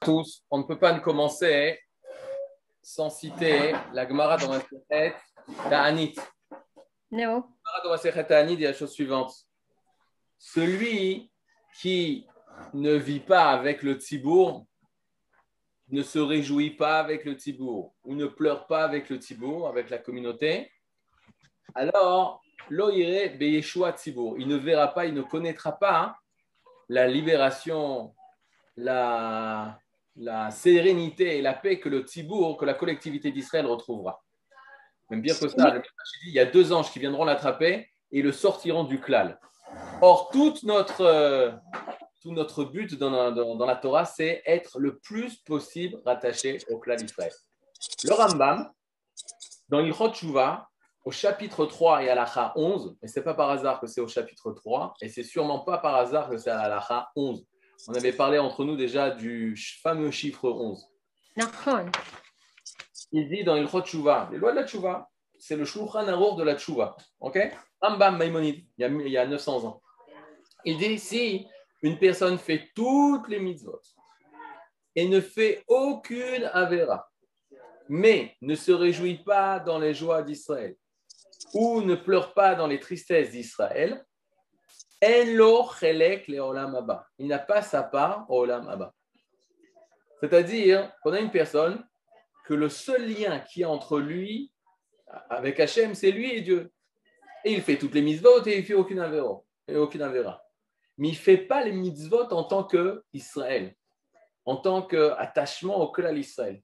tous, on ne peut pas ne commencer sans citer la Gemara dans la Sechet Ta'anit. La Gemara dans la Sechet Ta'anit dit la chose suivante. Celui qui ne vit pas avec le Tibour ne se réjouit pas avec le Tibour ou ne pleure pas avec le Tibour, avec la communauté, alors l'oire beyeshua Tibour. Il ne verra pas, il ne connaîtra pas la libération, la, la sérénité et la paix que le Tibour, que la collectivité d'Israël retrouvera. Même bien que ça, il y a deux anges qui viendront l'attraper et le sortiront du klal. Or, toute notre, euh, tout notre but dans la, dans, dans la Torah, c'est être le plus possible rattaché au klal d'Israël. Le Rambam, dans l'Ichot Tshuva, au chapitre 3 et à l'Acha 11, et ce n'est pas par hasard que c'est au chapitre 3, et c'est sûrement pas par hasard que c'est à l'Acha 11. On avait parlé entre nous déjà du fameux chiffre 11. Nachon. Il dit dans l'Ichot Tshuva, les lois de la Tshuva, c'est le Shulchan Arour de la Tshuva. Ok? Rambam Maïmonide, il y, a, il y a 900 ans. Il dit si une personne fait toutes les mitzvot et ne fait aucune avera, mais ne se réjouit pas dans les joies d'Israël ou ne pleure pas dans les tristesses d'Israël, il n'a pas sa part au Olam. C'est-à-dire qu'on a une personne que le seul lien a entre lui avec Hachem, c'est lui et Dieu. Et il fait toutes les mitzvot et il fait aucune avéra. Et aucune. Mais il ne fait pas les mitzvot en tant qu'Israël, en tant qu'attachement au klal Israël.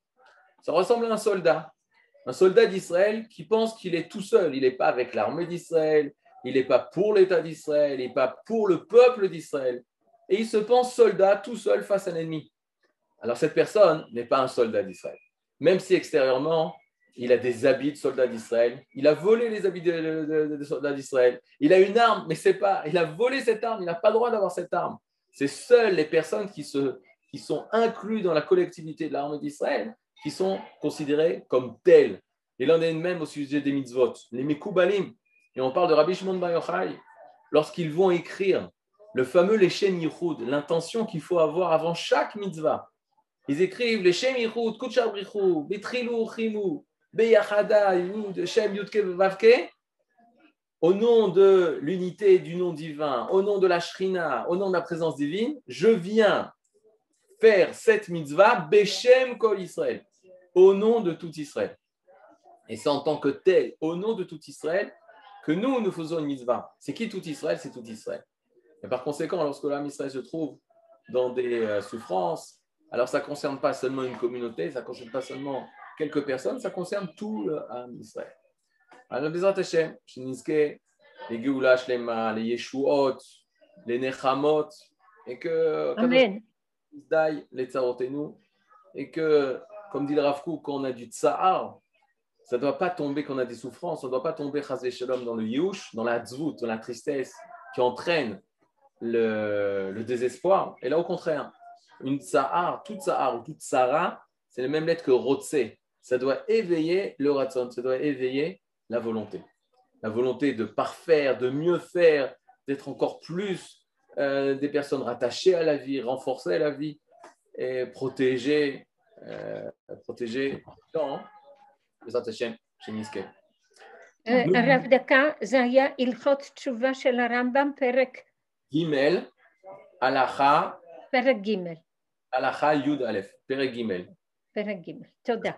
Ça ressemble à un soldat. Un soldat d'Israël qui pense qu'il est tout seul. Il n'est pas avec l'armée d'Israël, il n'est pas pour l'État d'Israël, il n'est pas pour le peuple d'Israël. Et il se pense soldat tout seul face à l'ennemi. Alors cette personne n'est pas un soldat d'Israël. Même si extérieurement, il a des habits de soldat d'Israël, il a volé les habits de, de, de, soldats d'Israël, il a une arme, mais c'est pas, il a volé cette arme, il n'a pas le droit d'avoir cette arme. C'est seules les personnes qui, se, qui sont incluses dans la collectivité de l'armée d'Israël qui sont considérées comme telles. Et l'un des mêmes au sujet des mitzvot, les Mekoubalim. Et on parle de Rabbi Shimon Bar Yochai, lorsqu'ils vont écrire le fameux Leshem Yichud, l'intention qu'il faut avoir avant chaque mitzvah. Ils écrivent Leshem Yichud, Kutchar Brichou, Betrilou, Chimou, Beyachada, Yud, Shem Yudke Vavke, au nom de l'unité du nom divin, au nom de la Shrina, au nom de la présence divine, je viens faire cette mitzvah Beshem Kol Israël, au nom de tout Israël. Et c'est en tant que tel, au nom de tout Israël, que nous, nous faisons une mitzvah. C'est qui tout Israël? C'est tout Israël. Et par conséquent, lorsque l'âme Israël se trouve dans des euh, souffrances, alors ça ne concerne pas seulement une communauté, ça ne concerne pas seulement quelques personnes, ça concerne tout l'âme Israël. Alors, Bezrat Hashem, les Geoula Shlema, les Yeshuot, les Nechamot, et que Amen. les Tsarotenu, et que, comme dit le Rav Kook, quand on a du Tsahar, ça ne doit pas tomber qu'on a des souffrances, ça ne doit pas tomber, shalom, dans le yoush, dans la dzvout, dans la tristesse qui entraîne le, désespoir. Et là, au contraire, une tsahar, toute tsahar ou toute tsara, c'est la même lettre que rotse. Ça doit éveiller le ratson, ça doit éveiller la volonté. La volonté de parfaire, de mieux faire, d'être encore plus euh, des personnes rattachées à la vie, renforcées à la vie et protégées. Euh, protégées. השם, שנזכה. הרב דקה, זה היה הלכות תשובה של הרמב"ם, פרק, ג' הלכה, פרק ג', הלכה י"א, פרק ג'. פרק ג'. תודה.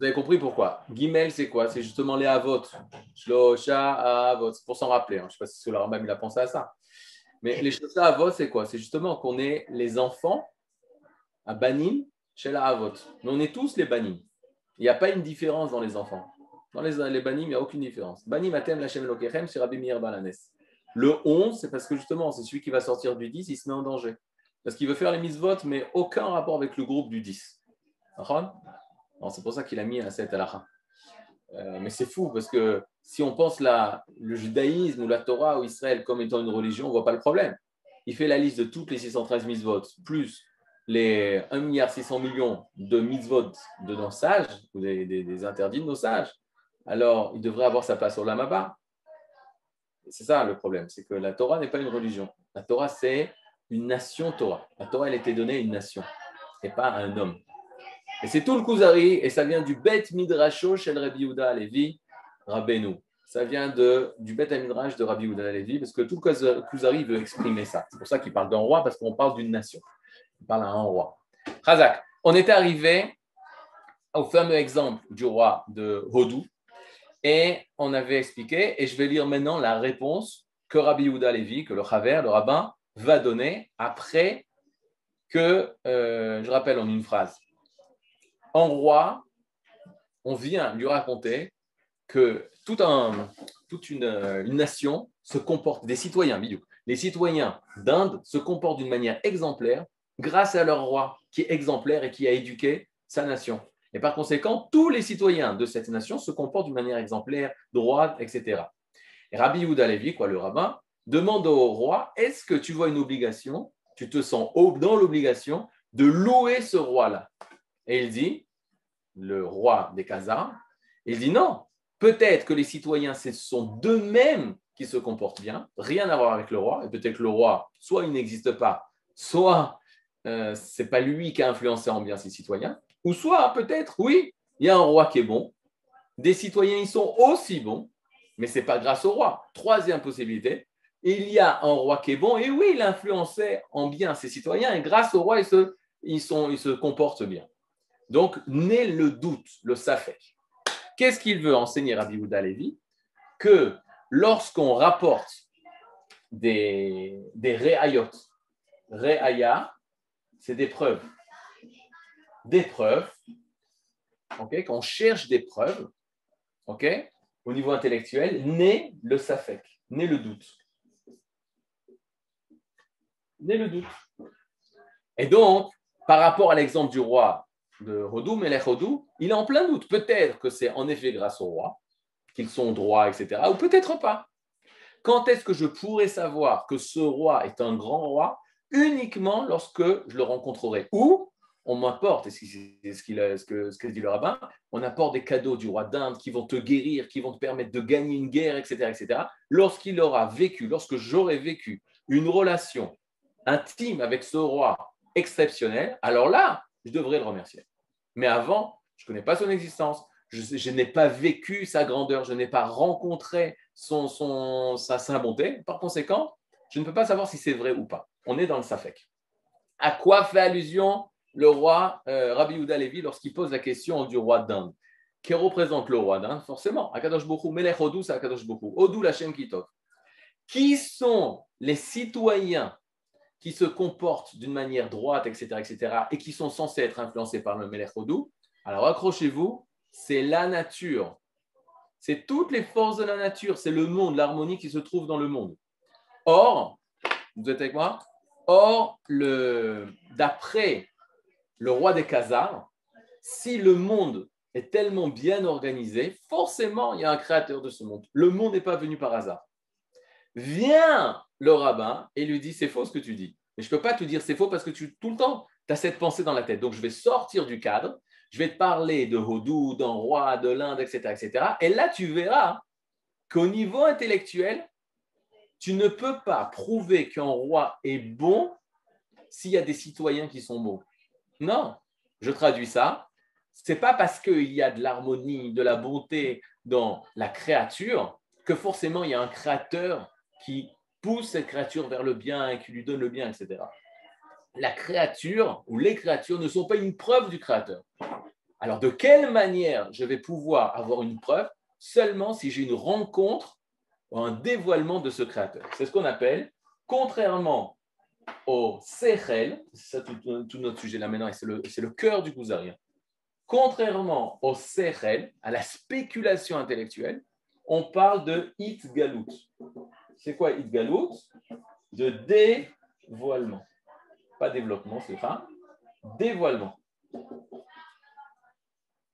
Vous avez compris pourquoi Gimel, c'est quoi C'est justement les avot. Shlosha avot. C'est pour s'en rappeler. hein. Je ne sais pas si le Rambam il a pensé à ça. Mais les Shlosha avot, c'est quoi C'est justement qu'on est les enfants à Banim chez la avot. Mais on est tous les Banim. Il n'y a pas une différence dans les enfants. Dans les, les Banim, il n'y a aucune différence. Banim atem lachem lokechem, c'est Rabbi Meir Balanes. Le 11, c'est parce que justement, c'est celui qui va sortir du 10, il se met en danger. Parce qu'il veut faire les mitzvot, mais aucun rapport avec le groupe du 10. D'accord? Alors, C'est pour ça qu'il a mis à cette halakha. Euh, mais c'est fou, parce que si on pense la, le judaïsme ou la Torah ou Israël comme étant une religion, on ne voit pas le problème. Il fait la liste de toutes les 613 mitzvot, plus les 1,6 milliard de mitzvot de nos sages, ou des, interdits de nos sages, alors il devrait avoir sa place au Lamaba. C'est ça le problème, c'est que la Torah n'est pas une religion. La Torah, c'est une nation Torah. La Torah, elle était donnée à une nation. et pas un homme. Et c'est tout le Kuzari, et ça vient du Bet Midrasho chez Rabbi Yehuda Levi, Rabbeinu. Ça vient de, du Bet Midrash de Rabbi Yehuda Levi, parce que tout le Kuzari veut exprimer ça. C'est pour ça qu'il parle d'un roi, parce qu'on parle d'une nation. Parle un roi. Razak, on était arrivé au fameux exemple du roi de Hodou, et on avait expliqué, et je vais lire maintenant la réponse que Rabbi Yehuda Levi, que le Chaver, le rabbin, va donner après que, euh, je rappelle en une phrase, en roi, on vient lui raconter que toute une, une, nation se comporte, des citoyens, les citoyens d'Inde se comportent d'une manière exemplaire grâce à leur roi qui est exemplaire et qui a éduqué sa nation. Et par conséquent, tous les citoyens de cette nation se comportent d'une manière exemplaire, droite, etc. Et Rabbi Yehuda Levi, quoi, le rabbin, demande au roi est-ce que tu vois une obligation, tu te sens dans l'obligation de louer ce roi-là? Et il dit le roi des Khazars il dit non, peut-être que les citoyens, ce sont d'eux-mêmes qui se comportent bien, rien à voir avec le roi, et peut-être que le roi, soit il n'existe pas, soit euh, ce n'est pas lui qui a influencé en bien ses citoyens, ou soit peut-être, oui, il y a un roi qui est bon, des citoyens, ils sont aussi bons, mais ce n'est pas grâce au roi. Troisième possibilité, il y a un roi qui est bon, et oui, il influençait en bien ses citoyens, et grâce au roi, ils se, ils sont, ils se comportent bien. Donc, naît le doute, le safek. Qu'est-ce qu'il veut enseigner Rabbi Houda Levi? Que lorsqu'on rapporte des, des réayot, réaya, c'est des preuves des preuves, quand on cherche des preuves, au niveau intellectuel, naît le safek, naît le doute. Naît le doute. Et donc, par rapport à l'exemple du roi de Rodou, Melech Rodou, il est en plein doute. Peut-être que c'est en effet grâce au roi, qu'ils sont droits, etc. Ou peut-être pas. Quand est-ce que je pourrais savoir que ce roi est un grand roi? Uniquement lorsque je le rencontrerai. Ou on m'apporte, et c'est ce, que, ce que dit le rabbin, on apporte des cadeaux du roi d'Inde qui vont te guérir, qui vont te permettre de gagner une guerre, etc. etc. Lorsqu'il aura vécu, lorsque j'aurai vécu une relation intime avec ce roi exceptionnel, alors là, je devrais le remercier. Mais avant, je ne connais pas son existence, je, n'ai pas vécu sa grandeur, je n'ai pas rencontré son, sa, sa bonté. Par conséquent, je ne peux pas savoir si c'est vrai ou pas. On est dans le safek. À quoi fait allusion le roi euh, Rabbi Yehuda Levi lorsqu'il pose la question du roi d'Inde? Qui représente le roi d'Inde Forcément, Akadosh Bokhu, Melech Odou, c'est Akadosh Bokhu. Odou, Lachem Kitov. Qui sont les citoyens qui se comportent d'une manière droite, etc., etc., et qui sont censés être influencés par le Melech Odou Alors accrochez-vous, c'est la nature. C'est toutes les forces de la nature, c'est le monde, l'harmonie qui se trouve dans le monde. Or, vous êtes avec moi? Or, d'après le roi des Khazars, si le monde est tellement bien organisé, forcément, il y a un créateur de ce monde. Le monde n'est pas venu par hasard. Vient le rabbin et lui dit, c'est faux ce que tu dis. Mais je ne peux pas te dire c'est faux parce que tu, tout le temps, tu as cette pensée dans la tête. Donc, je vais sortir du cadre, je vais te parler de Hodou, d'un roi, de l'Inde, etc., etc. Et là, tu verras qu'au niveau intellectuel, tu ne peux pas prouver qu'un roi est bon s'il y a des citoyens qui sont bons. Non, je traduis ça. C'est pas parce qu'il y a de l'harmonie, de la bonté dans la créature que forcément il y a un créateur qui pousse cette créature vers le bien et qui lui donne le bien, etc. La créature ou les créatures ne sont pas une preuve du créateur. Alors de quelle manière je vais pouvoir avoir une preuve Seulement si j'ai une rencontre un dévoilement de ce créateur. C'est ce qu'on appelle, contrairement au Sechel, c'est ça tout, notre sujet là maintenant, et c'est le, cœur du Kuzari. Contrairement au Sechel, à la spéculation intellectuelle, on parle de Itgalut. C'est quoi Itgalut De dévoilement. Pas développement, c'est pas dévoilement.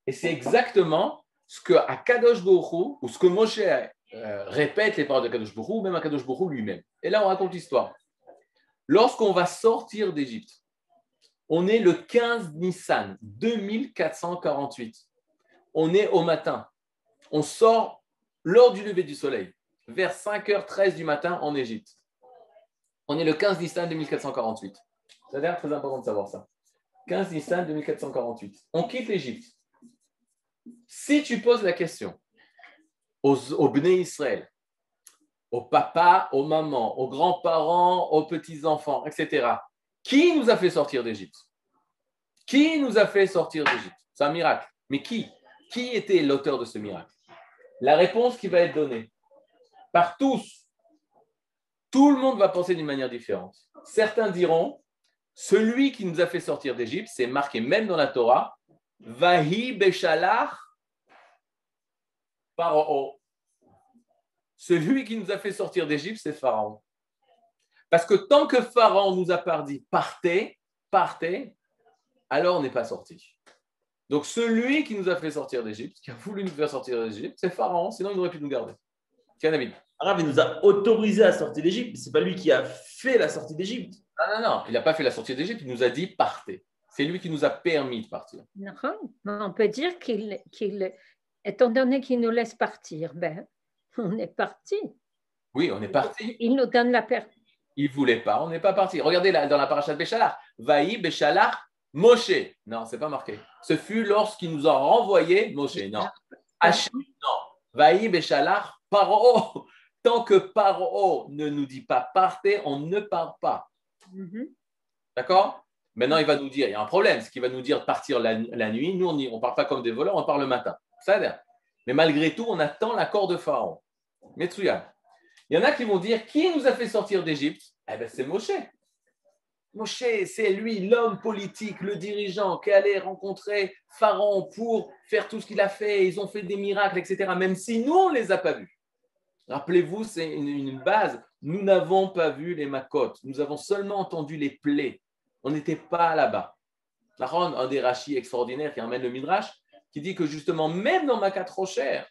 Et c'est exactement ce que Akadosh Borou, ou ce que Moshe euh, répète les paroles de Kadosh Borou, même Akadosh Borou lui-même. Et là, on raconte l'histoire. Lorsqu'on va sortir d'Égypte, on est le 15 Nissan 2448. On est au matin. On sort lors du lever du soleil, vers 5h13 du matin en Égypte. On est le 15 Nissan 2448. C'est très important de savoir ça. 15 Nissan 2448. On quitte l'Égypte. Si tu poses la question aux, aux Israël, aux papas, aux mamans, aux grands-parents, aux petits-enfants, etc., qui nous a fait sortir d'Égypte? Qui nous a fait sortir d'Égypte? C'est un miracle. Mais qui? Qui était l'auteur de ce miracle? La réponse qui va être donnée par tous, tout le monde va penser d'une manière différente. Certains diront, celui qui nous a fait sortir d'Égypte, c'est marqué même dans la Torah, Vahi Beshalach Pharaon. Celui qui nous a fait sortir d'Égypte, c'est Pharaon. Parce que tant que Pharaon nous a pas dit partez, partez, alors on n'est pas sorti. Donc celui qui nous a fait sortir d'Égypte, qui a voulu nous faire sortir d'Égypte, c'est Pharaon, sinon il aurait pu nous garder. David. Arabe, il nous a autorisé à sortir d'Égypte, mais ce n'est pas lui qui a fait la sortie d'Égypte. Non, non, non, il n'a pas fait la sortie d'Égypte, il nous a dit partez. C'est lui qui nous a permis de partir. On peut dire qu'il, qu'il étant donné qu'il nous laisse partir, ben, on est parti. Oui, on est parti. Il nous donne la perte. Il ne voulait pas, on n'est pas parti. Regardez là, dans la paracha de Béchalar, Vaï, Béchalar, Moshe. Non, c'est pas marqué. Ce fut lorsqu'il nous a renvoyé Moshe. Non. Hachim, non. Vaï, Béchalar, Paro. Tant que Paro ne nous dit pas partez, on ne part pas. Mm-hmm. D'accord? Maintenant, il va nous dire, il y a un problème, c'est qu'il va nous dire partir la, nuit. Nous, on ne part pas comme des voleurs, on part le matin. Mais malgré tout, on attend l'accord de Pharaon. Metsuya. Il y en a qui vont dire, qui nous a fait sortir d'Égypte? Eh bien, c'est Moshe. Moshe, c'est lui l'homme politique, le dirigeant qui allait rencontrer Pharaon pour faire tout ce qu'il a fait. Ils ont fait des miracles, etc. Même si nous, on ne les a pas vus. Rappelez-vous, c'est une, base. Nous n'avons pas vu les macotes. Nous avons seulement entendu les plaies. On n'était pas là-bas. Un des rachis extraordinaires qui emmène le Midrash, qui dit que justement, même dans Makat Rocher,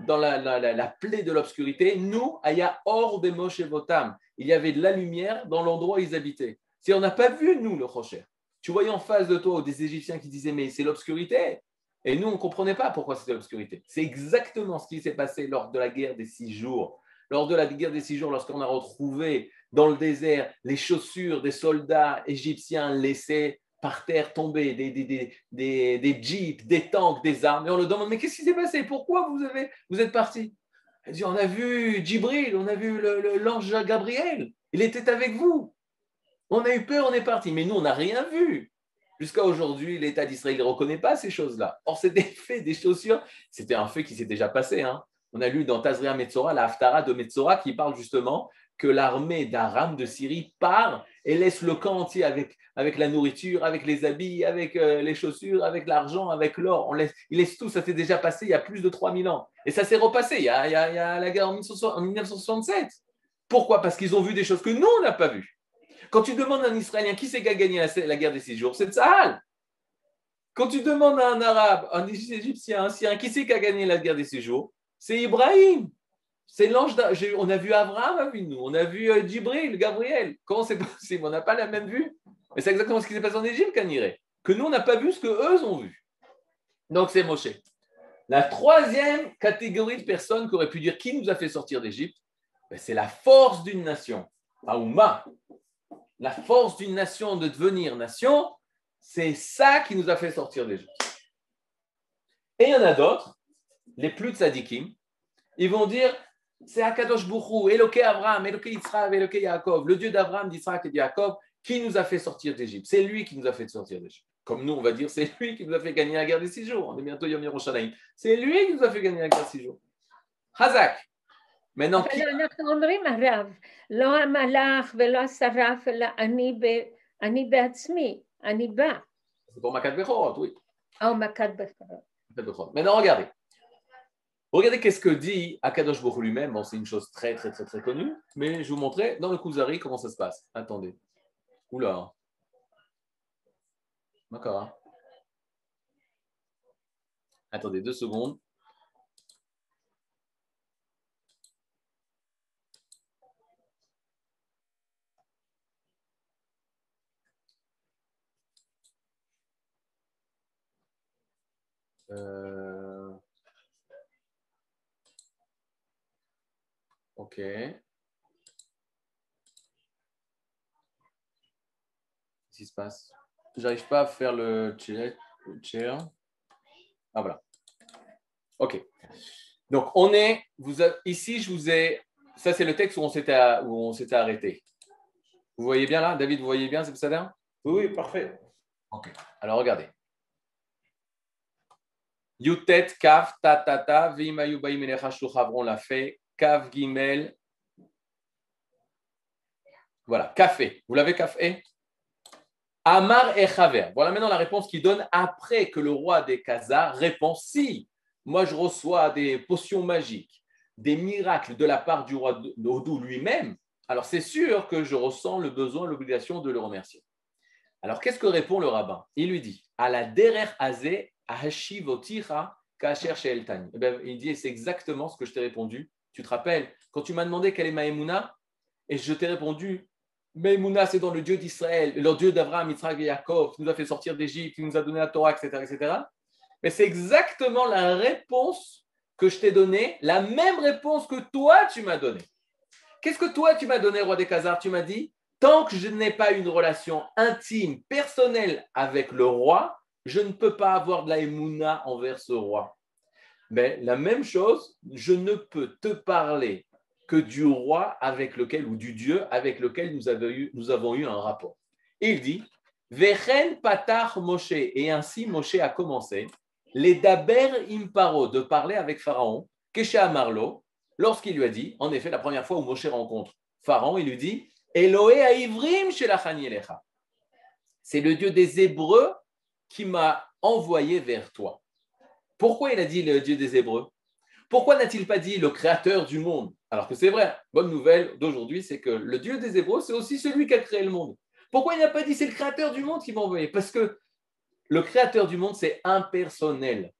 dans la, la, plaie de l'obscurité, nous, Aya Or Moshe Votam, il y avait de la lumière dans l'endroit où ils habitaient. Si on n'a pas vu, nous, le Rocher, tu voyais en face de toi des Égyptiens qui disaient, mais c'est l'obscurité. Et nous, on ne comprenait pas pourquoi c'était l'obscurité. C'est exactement ce qui s'est passé lors de la guerre des six jours. Lors de la guerre des six jours, lorsqu'on a retrouvé dans le désert les chaussures des soldats égyptiens laissées par terre tomber, des, des, des, des, jeeps, des tanks, des armes. Et on le demande, mais qu'est-ce qui s'est passé? Pourquoi vous, avez, vous êtes parti? Elle dit, on a vu Djibril, on a vu l'ange Gabriel. Il était avec vous. On a eu peur, on est parti. Mais nous, on n'a rien vu. Jusqu'à aujourd'hui, l'État d'Israël ne reconnaît pas ces choses-là. Or, c'est des faits, des chaussures. C'était un fait qui s'est déjà passé. Hein. On a lu dans Tazria Metzora, la Haftara de Metzora, qui parle justement que l'armée d'Aram de Syrie part et laisse le camp entier avec, avec la nourriture, avec les habits, avec euh, les chaussures, avec l'argent, avec l'or. Laisse, ils laissent tout. Ça s'est déjà passé il y a plus de 3000 ans. Et ça s'est repassé il y, a, il, la guerre en 1967. Pourquoi? Parce qu'ils ont vu des choses que nous, on n'a pas vues. Quand tu demandes à un Israélien qui c'est qui a gagné la, guerre des six jours, c'est Tsahal. Quand tu demandes à un Arabe, un Égyptien, un Syrien, qui c'est qui a gagné la guerre des six jours, c'est Ibrahim. C'est l'ange. On a vu Abraham nous. On a vu euh, Djibril, Gabriel. Comment c'est possible? On n'a pas la même vue. C'est exactement ce qui s'est passé en Égypte, Kaniré. Que nous, on n'a pas vu ce qu'eux ont vu. Donc, c'est Moshe. La troisième catégorie de personnes qui auraient pu dire qui nous a fait sortir d'Égypte, ben, c'est la force d'une nation. Aouma. La force d'une nation de devenir nation, c'est ça qui nous a fait sortir d'Égypte. Et il y en a d'autres, les plus tzadikim, ils vont dire c'est Akadosh Bourou, Eloke Abraham, Eloke Yitzhak, Eloke Yaakov, le Dieu d'Abraham, d'Israël et de Yaakov, qui nous a fait sortir d'Égypte C'est lui qui nous a fait sortir d'Égypte. Comme nous, on va dire, c'est lui qui nous a fait gagner la guerre des six jours. On est bientôt Yom Yerushalayim. C'est lui qui nous a fait gagner la guerre des six jours. Hazak. Maintenant, qui... C'est pour Makat Bechorot, oui. Oh, Makat Bechorot. Maintenant, regardez. Regardez qu'est-ce que dit Akadosh Baruch lui-même. Bon, c'est une chose très, très, très, très connue. Mais je vous montrais dans le Kuzari comment ça se passe. Attendez. Oula. Attendez deux secondes. Euh... Ok. Qu'est-ce qui se passe J'arrive pas à faire le chair. Ah voilà. Ok. Donc on est, vous ici je vous ai, ça c'est le texte où on s'était où on s'était arrêté. Vous voyez bien là, David, vous voyez bien, c'est ça Oui, oui, parfait. Ok. Alors regardez. Yutet, Kaf, Ta, Ta, Ta, Vimayu, on l'a fait. Kaf, Gimel. Voilà, café. Vous l'avez café? Amar et Chaver. Voilà maintenant la réponse qu'il donne après que le roi des Khazars répond si moi je reçois des potions magiques, des miracles de la part du roi d'Odou lui-même, alors c'est sûr que je ressens le besoin, l'obligation de le remercier. Alors qu'est-ce que répond le rabbin? Il lui dit à la derer azé ahashivotira kacher she'eltani. Eh il dit c'est exactement ce que je t'ai répondu. Tu te rappelles quand tu m'as demandé quelle est Maïmouna et je t'ai répondu Maïmouna, c'est dans le Dieu d'Israël, le Dieu d'Abraham, Yitzhak et Yaakov, qui nous a fait sortir d'Égypte, qui nous a donné la Torah, etc. etc. Mais c'est exactement la réponse que je t'ai donnée, la même réponse que toi, tu m'as donnée. Qu'est-ce que toi, tu m'as donné, roi des Khazars? Tu m'as dit, tant que je n'ai pas une relation intime, personnelle avec le roi, je ne peux pas avoir de la émouna envers ce roi. Mais la même chose, je ne peux te parler que du roi avec lequel, ou du Dieu avec lequel nous avons eu, un rapport. il dit, Vechen patar Moshe, et ainsi Moshe a commencé, les daber imparo, de parler avec Pharaon, Kesha Marlo, lorsqu'il lui a dit, en effet, la première fois où Moshe rencontre Pharaon, il lui dit, Eloé a ivrim chez la C'est le Dieu des Hébreux qui m'a envoyé vers toi. Pourquoi il a dit le Dieu des Hébreux? Pourquoi n'a-t-il pas dit le créateur du monde? Alors que c'est vrai, bonne nouvelle d'aujourd'hui, c'est que le Dieu des Hébreux, c'est aussi celui qui a créé le monde. Pourquoi il n'a pas dit c'est le créateur du monde qui m'a envoyé? Parce que le créateur du monde, c'est impersonnel.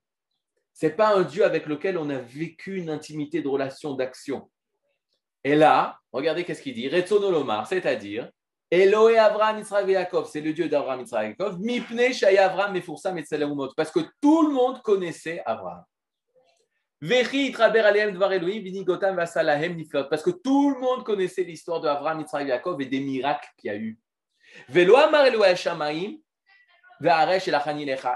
Ce n'est pas un Dieu avec lequel on a vécu une intimité de relation, d'action. Et là, regardez qu'est-ce qu'il dit Retsonolomar, c'est-à-dire Eloé Abraham Israël Yaakov, c'est le Dieu d'Abraham Israël Yaakov, Mipne Shaya Mefursam et parce que tout le monde connaissait Abraham. Parce que tout le monde connaissait l'histoire de Abraham, Yaakov et des miracles qu'il y a eu.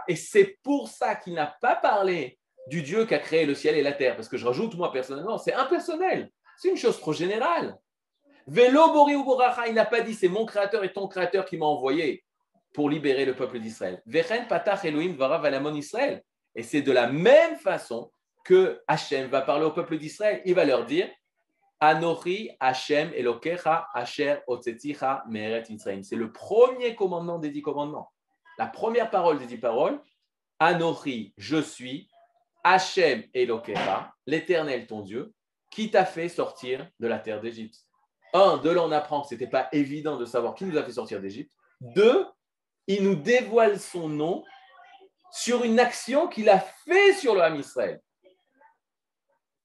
Et c'est pour ça qu'il n'a pas parlé du Dieu qui a créé le ciel et la terre. Parce que je rajoute, moi personnellement, c'est impersonnel. C'est une chose trop générale. Il n'a pas dit c'est mon créateur et ton créateur qui m'a envoyé pour libérer le peuple d'Israël. Et c'est de la même façon que Hachem va parler au peuple d'Israël. Il va leur dire Anochi Hachem Elokecha Asher Otzeticha Meret Israël. C'est le premier commandement des dix commandements. La première parole des dix paroles Anochi, je suis, Hachem Elokecha, l'éternel ton Dieu, qui t'a fait sortir de la terre d'Égypte. Un, de là on apprend que ce n'était pas évident de savoir qui nous a fait sortir d'Égypte. Deux, il nous dévoile son nom sur une action qu'il a fait sur le Ham Israël.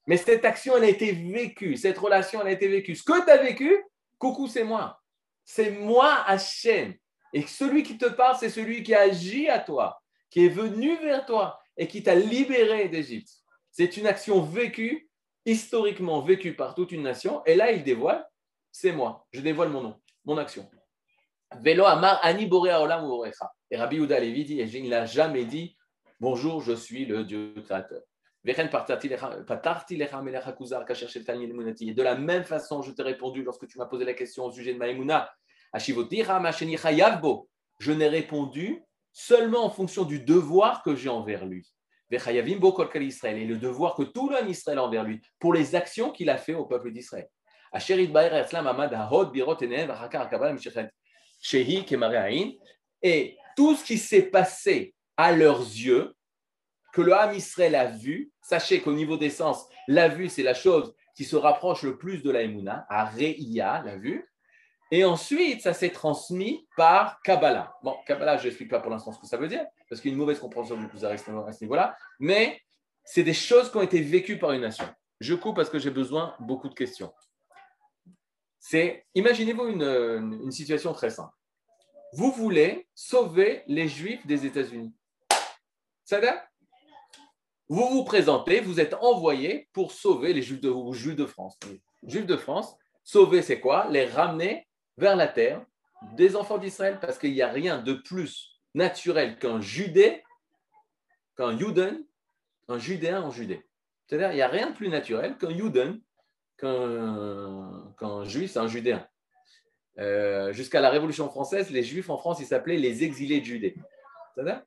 Mais cette action, elle a été vécue. Cette relation, elle a été vécue. Ce que tu as vécu, coucou, c'est moi. C'est moi, Hachem. Et celui qui te parle, c'est celui qui a agi à toi, qui est venu vers toi et qui t'a libéré d'Égypte. C'est une action vécue, historiquement vécue par toute une nation. Et là, il dévoile, c'est moi. Je dévoile mon nom, mon action. Velo Amar Ani Olam Et Rabbi Uda Levi dit, il n'a jamais dit, bonjour, je suis le Dieu créateur. Et de la même façon, je t'ai répondu lorsque tu m'as posé la question au sujet de Maïmouna. Je n'ai répondu seulement en fonction du devoir que j'ai envers lui. Et le devoir que tout l'homme Israël a envers lui pour les actions qu'il a fait au peuple d'Israël. Et tout ce qui s'est passé à leurs yeux, que le Ham Israël a vu, sachez qu'au niveau des sens, la vue, c'est la chose qui se rapproche le plus de la Emouna, à Re'ia, la vue. Et ensuite, ça s'est transmis par Kabbalah. Bon, Kabbalah, je n'explique pas pour l'instant ce que ça veut dire, parce qu'il mauvaise compréhension du cousin à ce niveau-là, mais c'est des choses qui ont été vécues par une nation. Je coupe parce que j'ai besoin beaucoup de questions. C'est, imaginez-vous une, une situation très simple. Vous voulez sauver les Juifs des États-Unis. Ça va? Vous vous présentez, vous êtes envoyé pour sauver les Juifs de, Juifs de France. Juifs de France, sauver, c'est quoi? Les ramener vers la terre des enfants d'Israël, parce qu'il n'y a rien de plus naturel qu'un judé, qu'un juden, un judéen en judée. C'est-à-dire, il n'y a rien de plus naturel qu'un juden, qu'un juif, un judéen. Euh, jusqu'à la Révolution française, les juifs en France, ils s'appelaient les exilés de Judée. C'est-à-dire,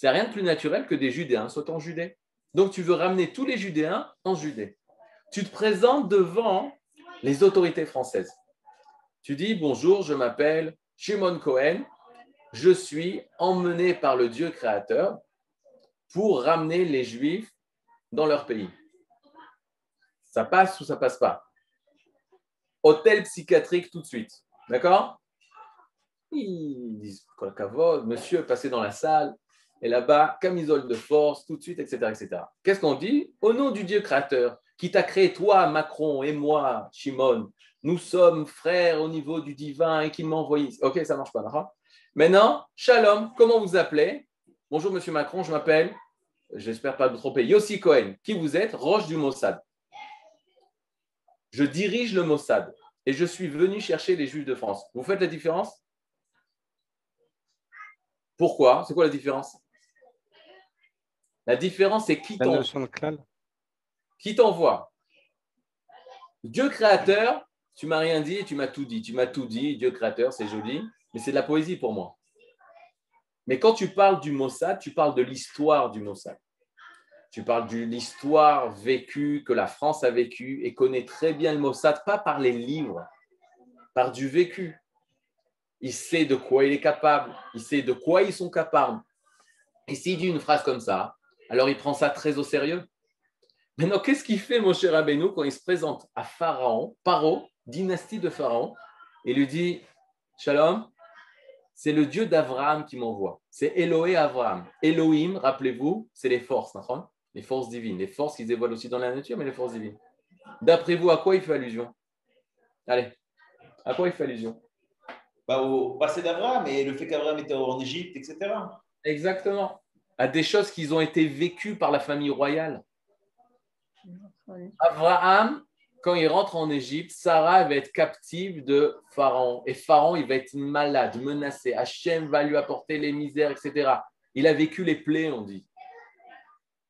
c'est rien de plus naturel que des judéens soient en Judée. Donc, tu veux ramener tous les judéens en Judée. Tu te présentes devant les autorités françaises. Tu dis bonjour, je m'appelle Shimon Cohen, je suis emmené par le Dieu créateur pour ramener les Juifs dans leur pays. Ça passe ou ça passe pas? Hôtel psychiatrique tout de suite. D'accord? Ils disent monsieur, passez dans la salle. Et là-bas, camisole de force, tout de suite, etc. etc. Qu'est-ce qu'on dit? Au nom du Dieu créateur, qui t'a créé toi, Macron, et moi, Shimon, nous sommes frères au niveau du divin et qui m'a envoyé. Ok, ça marche pas, Maintenant, Shalom, comment vous appelez? Bonjour, monsieur Macron, je m'appelle, j'espère pas me tromper, Yossi Cohen. Qui vous êtes? Roche du Mossad. Je dirige le Mossad et je suis venu chercher les Juifs de France. Vous faites la différence? Pourquoi? C'est quoi la différence? La différence, c'est qui t'envoie. Qui t'envoie Dieu créateur, tu m'as rien dit, tu m'as tout dit. Tu m'as tout dit, Dieu créateur, c'est joli, mais c'est de la poésie pour moi. Mais quand tu parles du Mossad, tu parles de l'histoire du Mossad. Tu parles de l'histoire vécue que la France a vécue et connaît très bien le Mossad, pas par les livres, par du vécu. Il sait de quoi il est capable, il sait de quoi ils sont capables. Et s'il dit une phrase comme ça, alors il prend ça très au sérieux. Maintenant, qu'est-ce qu'il fait, mon cher Abénou, quand il se présente à Pharaon, Paro, dynastie de Pharaon, et lui dit Shalom, c'est le Dieu d'Abraham qui m'envoie. C'est Elohé Abraham. Elohim, rappelez-vous, c'est les forces, les forces divines. Les forces qui se dévoilent aussi dans la nature, mais les forces divines. D'après vous, à quoi il fait allusion? Allez, à quoi il fait allusion? Bah, Au passé d'Abraham et le fait qu'Abraham était en Égypte, etc. Exactement. À des choses qui ont été vécues par la famille royale. Abraham, quand il rentre en Égypte, Sarah va être captive de Pharaon. Et Pharaon, il va être malade, menacé. Hachem va lui apporter les misères, etc. Il a vécu les plaies, on dit.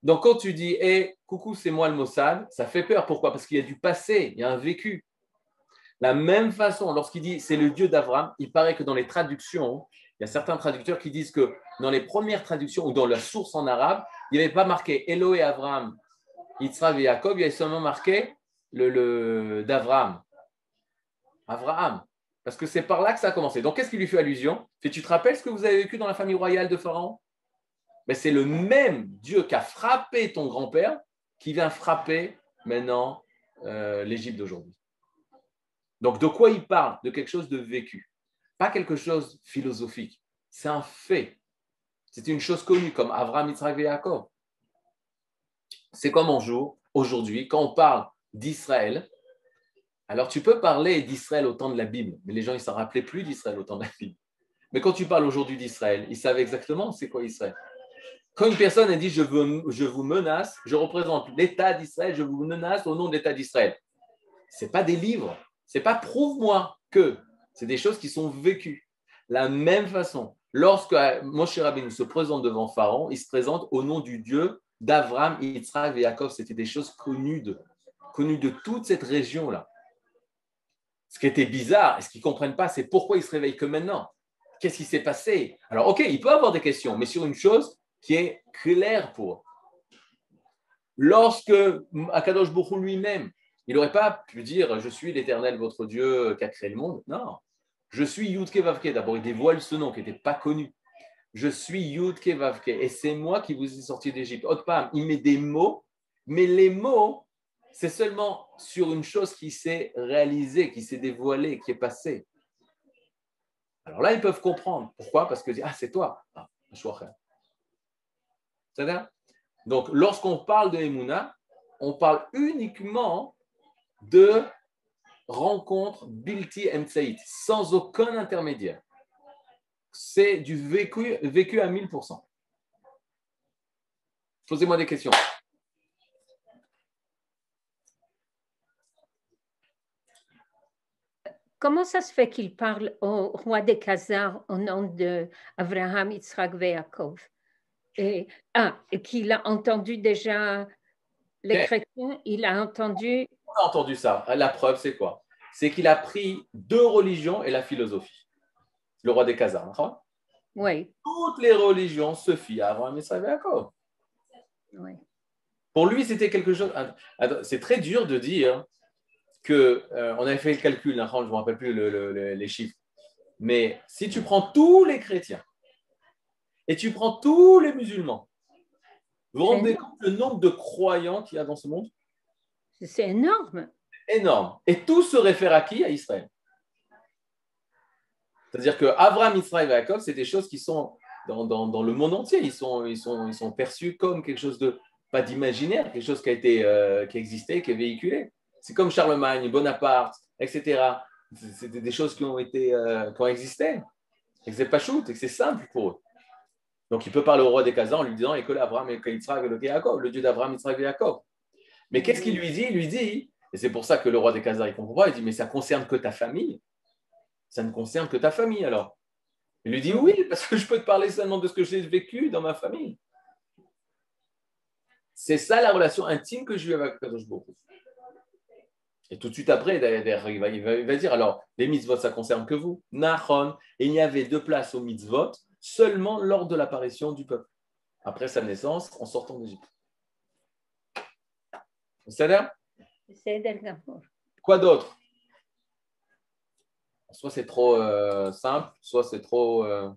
Donc, quand tu dis, hé, coucou, c'est moi le Mossad, ça fait peur. Pourquoi? Parce qu'il y a du passé, il y a un vécu. La même façon, lorsqu'il dit c'est le Dieu d'Abraham, il paraît que dans les traductions, il y a certains traducteurs qui disent que dans les premières traductions ou dans la source en arabe, il n'y avait pas marqué Eloé Abraham, Yitzhak et Jacob, il y avait seulement marqué le, le d'Abraham. Abraham. Parce que c'est par là que ça a commencé. Donc, qu'est-ce qui lui fait allusion? Tu te rappelles ce que vous avez vécu dans la famille royale de Pharaon? Mais c'est le même Dieu qui a frappé ton grand-père qui vient frapper maintenant euh, l'Égypte d'aujourd'hui. Donc, de quoi il parle? De quelque chose de vécu. Pas quelque chose philosophique. C'est un fait. C'est une chose connue comme Abraham, Yitzhak et Jacob. C'est comme un jour, aujourd'hui, quand on parle d'Israël, alors tu peux parler d'Israël au temps de la Bible, mais les gens, ne s'en rappelaient plus d'Israël au temps de la Bible. Mais quand tu parles aujourd'hui d'Israël, ils savent exactement c'est quoi Israël. Quand une personne a dit je, veux, je vous menace, je représente l'État d'Israël, je vous menace au nom de l'État d'Israël. Ce n'est pas des livres, ce n'est pas prouve-moi que, c'est des choses qui sont vécues. La même façon, lorsque Moshe Rabbeinu se présente devant Pharaon, il se présente au nom du Dieu d'Avram, Yitzhak et Yaakov. C'était des choses connues de, connues de toute cette région-là. Ce qui était bizarre et ce qu'ils ne comprennent pas, c'est pourquoi ils se réveillent que maintenant. Qu'est-ce qui s'est passé? Alors, ok, il peut avoir des questions, mais sur une chose qui est claire pour Lorsque Akadosh Bokhu lui-même, il n'aurait pas pu dire Je suis l'Éternel, votre Dieu qui a créé le monde. Non. Je suis Yudke Vavke. D'abord, il dévoile ce nom qui n'était pas connu. Je suis Yudke Vavke. Et c'est moi qui vous ai sorti d'Égypte. il met des mots, mais les mots c'est seulement sur une chose qui s'est réalisée, qui s'est dévoilée, qui est passée. Alors là, ils peuvent comprendre. Pourquoi? Parce que ah, c'est toi. Ah, C'est-à-dire Donc, lorsqu'on parle de Emouna, on parle uniquement de rencontre Bilti Mtsaït, sans aucun intermédiaire. C'est du vécu, vécu à 1000%. Posez-moi des questions. comment ça se fait qu'il parle au roi des Khazars au nom de Abraham, Yitzhak et Yaakov? Et, ah, qu'il a entendu déjà les Ok. chrétiens, il a entendu. On a entendu ça. La preuve, c'est quoi? C'est qu'il a pris deux religions et la philosophie. Le roi des Khazars. d'accord Oui, Toutes les religions se fient à Abraham, et Jacob. oui. Pour lui, c'était quelque chose. C'est très dur de dire que euh, on avait fait le calcul. hein, je ne me rappelle plus le- le- le- les chiffres. Mais si tu prends tous les chrétiens et tu prends tous les musulmans, vous vous rendez compte le nombre de croyants qu'il y a dans ce monde? C'est énorme. énorme. Et tout se réfère à qui? À Israël. C'est-à-dire que Abraham, Israël et Jacob, c'est des choses qui sont dans, dans- dans le monde entier. Ils sont, ils, sont, ils sont perçus comme quelque chose de, pas d'imaginaire, quelque chose qui a été, euh, qui existait, qui est véhiculé. C'est comme Charlemagne, Bonaparte, etc. C'est- des choses qui ont, été, euh, qui ont existé. Et que c'est pas shoot, et que c'est simple pour eux. Donc il peut parler au roi des Khazars en lui disant Et que l'Abraham et que Yitzhak et Jacob, le Dieu d'Abraham, Yitzhak et Jacob. Mais qu'est-ce qu'il lui dit? Il lui dit, et c'est pour ça que le roi des Khazars, il comprend pas, il dit Mais ça concerne que ta famille. Ça ne concerne que ta famille alors. Il lui dit Oui, parce que je peux te parler seulement de ce que j'ai vécu dans ma famille. C'est ça la relation intime que j'ai eu avec Kadosh Baruch. Et tout de suite après, il va, il va- dire alors, les mitzvot, ça concerne que vous. Nahon, il n'y avait de place aux mitzvot seulement lors de l'apparition du peuple, après sa naissance en sortant d'Égypte. Quoi d'autre? Soit c'est trop euh, simple, soit c'est trop. euh,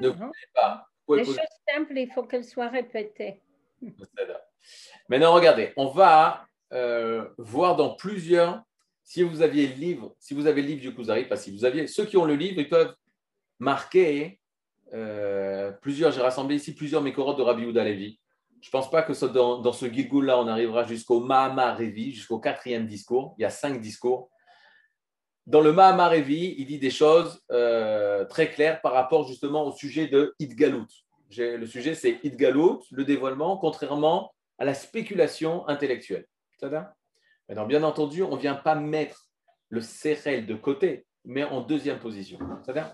Ne- Non, pas. Vous pouvez Les poser- choses simples, il faut qu'elles soient répétées. Maintenant, regardez, on va euh, voir dans plusieurs. Si vous aviez le livre, si vous avez le livre du Kuzari, pas si vous aviez, ceux qui ont le livre, ils peuvent marquer plusieurs. J'ai rassemblé ici plusieurs mécorotes de Rabbi Yehuda Levi. Je ne pense pas que dans, ce Gilgul-là, on arrivera jusqu'au Mahama Revi, jusqu'au quatrième discours. Il y a cinq discours. Dans le Mahama Revi, il dit des choses euh, très claires par rapport justement au sujet de Idgalut. Le sujet, c'est Idgalut, le dévoilement, contrairement à la spéculation intellectuelle. Maintenant, bien entendu, on ne vient pas mettre le Sechel de côté, mais en deuxième position.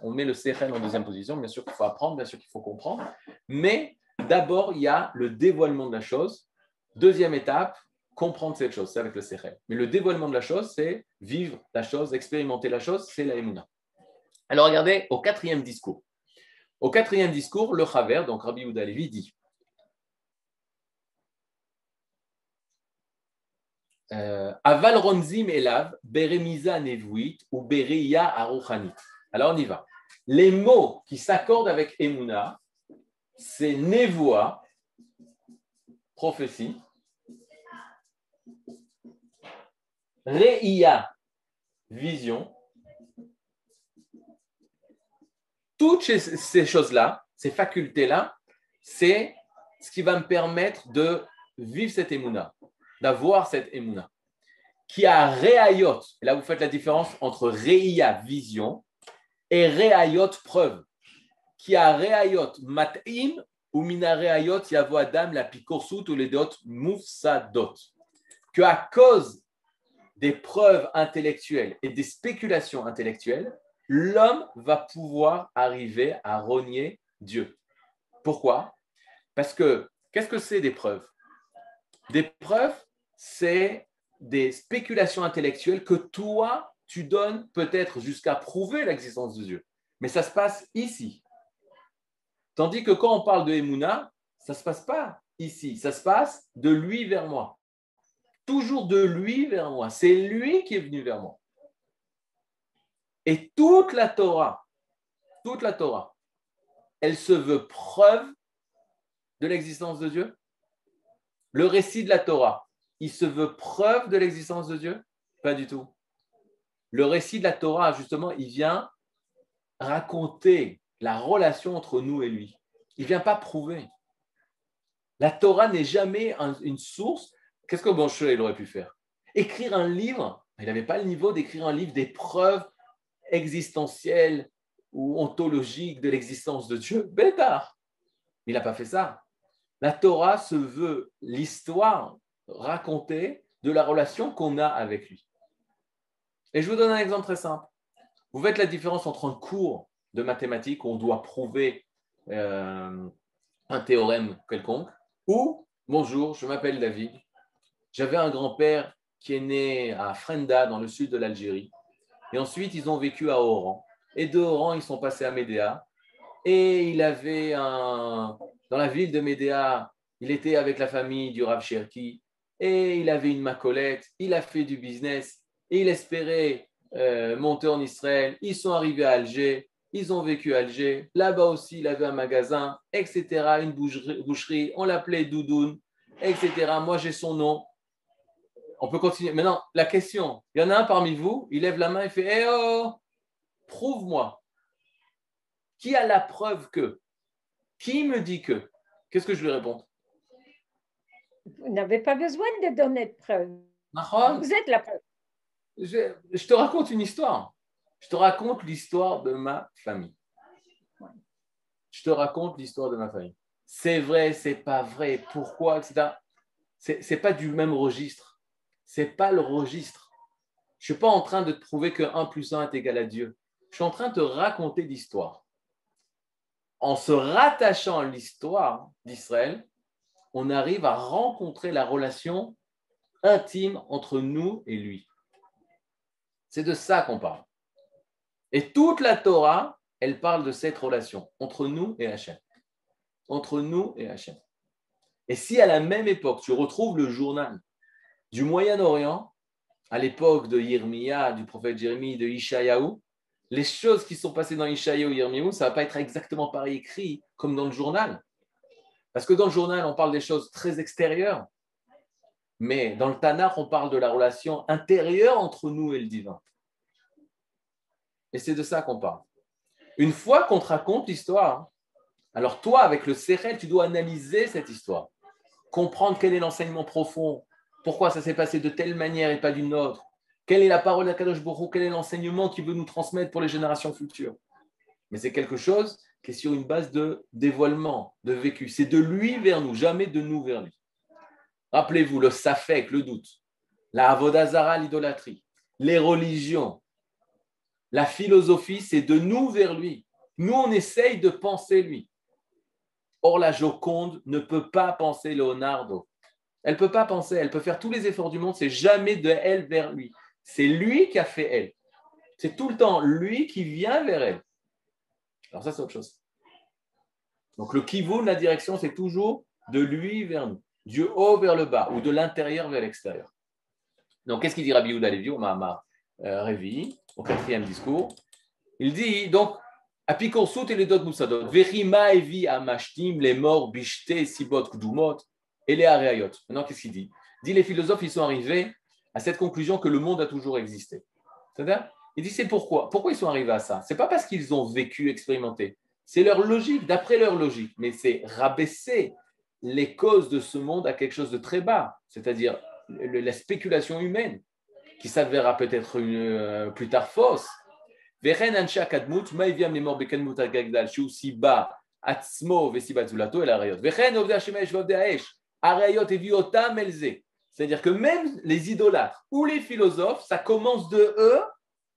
On met le Sechel en deuxième position. Bien sûr qu'il faut apprendre, bien sûr qu'il faut comprendre. Mais d'abord, il y a le dévoilement de la chose. Deuxième étape, comprendre cette chose, c'est avec le Sechel. Mais le dévoilement de la chose, c'est vivre la chose, expérimenter la chose, c'est la Emouna. Alors, regardez au quatrième discours. Au quatrième discours, le Chaver, donc Rabbi Yehuda Levi, dit euh, Aval Ronzim Elav, Beremiza Nevuit ou Aruchanit. Alors on y va. Les mots qui s'accordent avec Emouna, c'est Nevoa, prophétie, Reia, vision. Toutes ces, choses-là, ces facultés-là, c'est ce qui va me permettre de vivre cette émouna, d'avoir cette émouna. Qui a réayot, là vous faites la différence entre réia, vision, et réayot, preuve. Qui a réayot, mat'im, ou mina réayot, yavo adam, la pikorsut, ou les dot, moufsadot. Que à cause des preuves intellectuelles et des spéculations intellectuelles, l'homme va pouvoir arriver à rogner Dieu. Pourquoi? Parce que qu'est-ce que c'est des preuves? Des preuves, c'est des spéculations intellectuelles que toi, tu donnes peut-être jusqu'à prouver l'existence de Dieu. Mais ça se passe ici. Tandis que quand on parle de Emouna, ça ne se passe pas ici, ça se passe de lui vers moi. Toujours de lui vers moi. C'est lui qui est venu vers moi. Et toute la Torah, toute la Torah, elle se veut preuve de l'existence de Dieu. Le récit de la Torah, il se veut preuve de l'existence de Dieu? Pas du tout. Le récit de la Torah, justement, il vient raconter la relation entre nous et lui. Il ne vient pas prouver. La Torah n'est jamais un- une source. Qu'est-ce que Moshe il aurait pu faire? Écrire un livre. Il n'avait pas le niveau d'écrire un livre des preuves existentielles ou ontologiques de l'existence de Dieu. Bétard. Il n'a pas fait ça. La Torah se veut l'histoire racontée de la relation qu'on a avec lui. Et je vous donne un exemple très simple. Vous faites la différence entre un cours de mathématiques on doit prouver euh, un théorème quelconque ou bonjour, je m'appelle David. J'avais un grand-père qui est né à Frenda, dans le sud de l'Algérie. Et ensuite, ils ont vécu à Oran. Et de Oran, ils sont passés à Médéa. Et il avait un. Dans la ville de Médéa, il était avec la famille du Rav Cherki. Et il avait une macolette. Il a fait du business. Et il espérait euh, monter en Israël. Ils sont arrivés à Alger. Ils ont vécu à Alger. Là-bas aussi, il avait un magasin, etc. Une boucherie. On l'appelait Doudoun, etc. Moi, j'ai son nom. On peut continuer. Maintenant, la question. Il y en a un parmi vous, il lève la main et fait Eh oh, prouve-moi. Qui a la preuve que? Qui me dit que? Qu'est-ce que je lui réponds? Vous n'avez pas besoin de donner de preuve. Vous êtes la preuve. Je, te raconte une histoire. Je te raconte l'histoire de ma famille. Je te raconte l'histoire de ma famille. C'est vrai, c'est pas vrai, pourquoi, etc. C'est, pas du même registre. C'est pas le registre. Je suis pas en train de te prouver que 1 plus 1 est égal à Dieu. Je suis en train de te raconter l'histoire. En se rattachant à l'histoire d'Israël, on arrive à rencontrer la relation intime entre nous et lui. C'est de ça qu'on parle. Et toute la Torah, elle parle de cette relation entre nous et Hachem. Entre nous et Hachem. Et si à la même époque, tu retrouves le journal du Moyen-Orient, à l'époque de Yirmiya, du prophète Jérémie, de Ishayahu, les choses qui sont passées dans Ishayahu et ça ne va pas être exactement pareil écrit comme dans le journal. Parce que dans le journal, on parle des choses très extérieures. Mais dans le Tanakh, on parle de la relation intérieure entre nous et le divin. Et c'est de ça qu'on parle. Une fois qu'on te raconte l'histoire, alors toi, avec le Sérel, tu dois analyser cette histoire, comprendre quel est l'enseignement profond, pourquoi ça s'est passé de telle manière et pas d'une autre, quelle est la parole d'Akadosh Baruch quel est l'enseignement qu'il veut nous transmettre pour les générations futures. Mais c'est quelque chose qui est sur une base de dévoilement, de vécu. C'est de lui vers nous, jamais de nous vers lui. Rappelez-vous le safek, le doute, la avodazara, l'idolâtrie, les religions, la philosophie, c'est de nous vers lui. Nous, on essaye de penser lui. Or, la Joconde ne peut pas penser Leonardo. Elle ne peut pas penser, elle peut faire tous les efforts du monde, c'est jamais de elle vers lui. C'est lui qui a fait elle. C'est tout le temps lui qui vient vers elle. Alors ça, c'est autre chose. Donc le kivun, la direction, c'est toujours de lui vers nous du haut vers le bas ou de l'intérieur vers l'extérieur. Donc, qu'est-ce qu'il dit Rabbi Yehuda euh, au quatrième discours Il dit donc, Apikorsut et les dot musadot, Verima evi amashtim, les morts, bishte, sibot, kdumot, et les areayot. Maintenant, qu'est-ce qu'il dit? Il dit les philosophes, ils sont arrivés à cette conclusion que le monde a toujours existé. C'est-à-dire Il dit c'est pourquoi? Pourquoi ils sont arrivés à ça? C'est pas parce qu'ils ont vécu, expérimenté. C'est leur logique, d'après leur logique. Mais c'est rabaisser les causes de ce monde à quelque chose de très bas, c'est-à-dire la spéculation humaine, qui s'avérera peut-être euh, plus tard fausse. C'est-à-dire que même les idolâtres ou les philosophes, ça commence de eux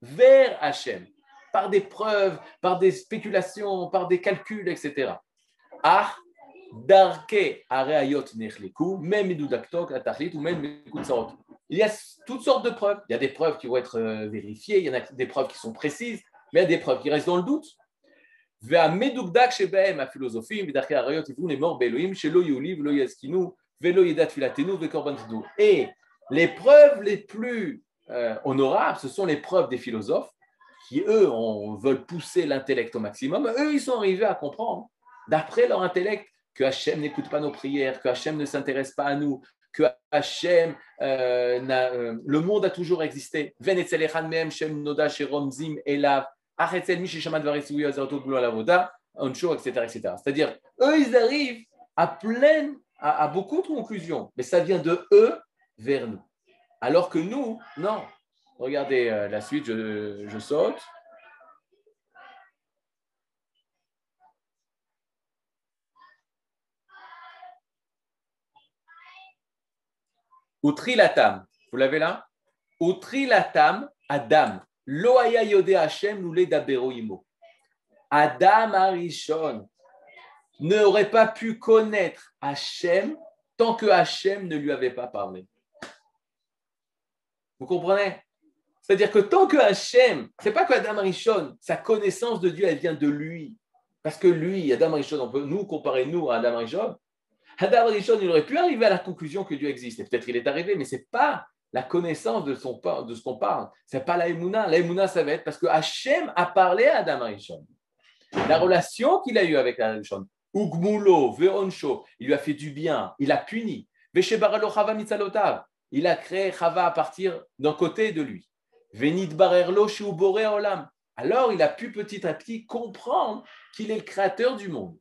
vers Hachem, par des preuves, par des spéculations, par des calculs, etc. Ah, Darke Areayot Nechleku, même Idudaktok, Atachlit, ou même Il y a toutes sortes de preuves. Il y a des preuves qui vont être euh, vérifiées, il y en a des preuves qui sont précises, mais il y a des preuves qui restent dans le doute. Et les preuves les plus euh, honorables, ce sont les preuves des philosophes qui, eux, veulent pousser l'intellect au maximum. Eux, ils sont arrivés à comprendre, d'après leur intellect, que Hachem n'écoute pas nos prières, que Hachem ne s'intéresse pas à nous, que Hachem, euh, euh, le monde a toujours existé. C'est-à-dire, eux, ils arrivent à plein, à, beaucoup de conclusions, mais ça vient de eux vers nous. Alors que nous, non. Regardez euh, la suite, je saute. Utrilatam, vous l'avez là? Utrilatam, Adam. Loaya Yode Hashem Loulé Daberoimo. Adam Arishon n'aurait pas pu connaître Hachem tant que Hachem ne lui avait pas parlé. Vous comprenez? C'est-à-dire que tant que Hachem, c'est pas que Adam Arishon, sa connaissance de Dieu, elle vient de lui. Parce que lui, Adam Arishon, on peut nous comparer nous à Adam Arishon. Adam Arishon, il aurait pu arriver à la conclusion que Dieu existe. Peut-être il est arrivé, mais c'est pas la connaissance de, son, de ce qu'on parle. C'est pas la Emouna. La ça va être parce que Hachem a parlé à Adam Arishon. La relation qu'il a eue avec Adam Arishon. Ugmulo, Veroncho, il lui a fait du bien, il a puni. Il a créé Chava à partir d'un côté de lui. Venit barerlo olam. Alors il a pu petit à petit comprendre qu'il est le créateur du monde.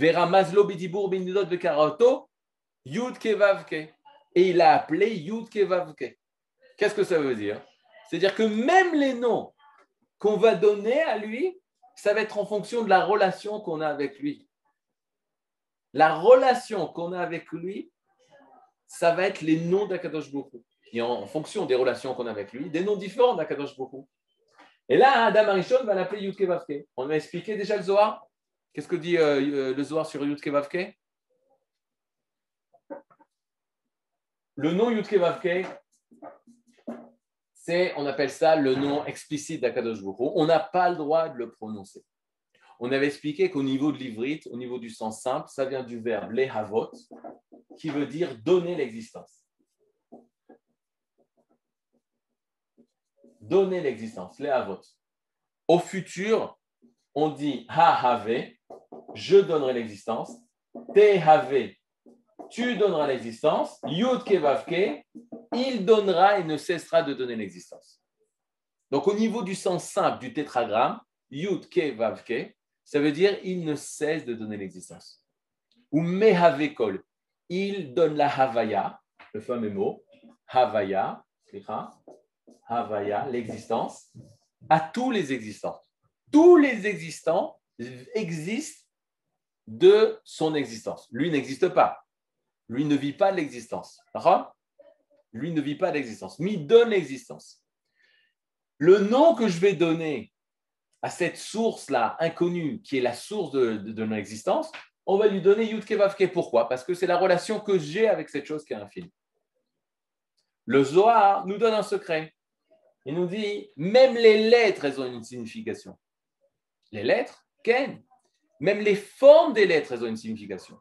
Vera mazlo bidibur binidot bekarato, yud kevavke. Et il a appelé yud kevavke. Qu'est-ce que ça veut dire? C'est-à-dire que même les noms qu'on va donner à lui, ça va être en fonction de la relation qu'on a avec lui. La relation qu'on a avec lui, ça va être les noms d'Akadosh Boko. Et en, fonction des relations qu'on a avec lui, des noms différents d'Akadosh Boko. Et là, Adam Arishon va l'appeler Yudke Vavke. On a expliqué déjà le Zohar. Qu'est-ce que dit euh, euh, le Zohar sur Yudke Vavke Le nom Yudke Vavke, c'est, on appelle ça le nom explicite d'Akadosh Boko. On n'a pas le droit de le prononcer. On avait expliqué qu'au niveau de l'ivrite, au niveau du sens simple, ça vient du verbe lehavot, qui veut dire donner l'existence. Donner l'existence, lehavot. Au futur, on dit ha-have, je donnerai l'existence. Te-have, tu donneras l'existence. Yud kevavke, il donnera et ne cessera de donner l'existence. Donc, au niveau du sens simple du tétragramme, Yud kevavke, ça veut dire il ne cesse de donner l'existence. Ou mehavekol, il donne la havaya, le fameux mot, havaya, havaya, l'existence, à tous les existants. Tous les existants existent de son existence. Lui n'existe pas. Lui ne vit pas l'existence. Lui ne vit pas l'existence, mais donne l'existence. Le nom que je vais donner à cette source-là inconnue, qui est la source de, de, notre existence, on va lui donner Yud Vavke. Pourquoi? Parce que c'est la relation que j'ai avec cette chose qui est infinie. Le Zohar nous donne un secret. Il nous dit, même les lettres, elles ont une signification. Les lettres, Ken. Même les formes des lettres, elles ont une signification.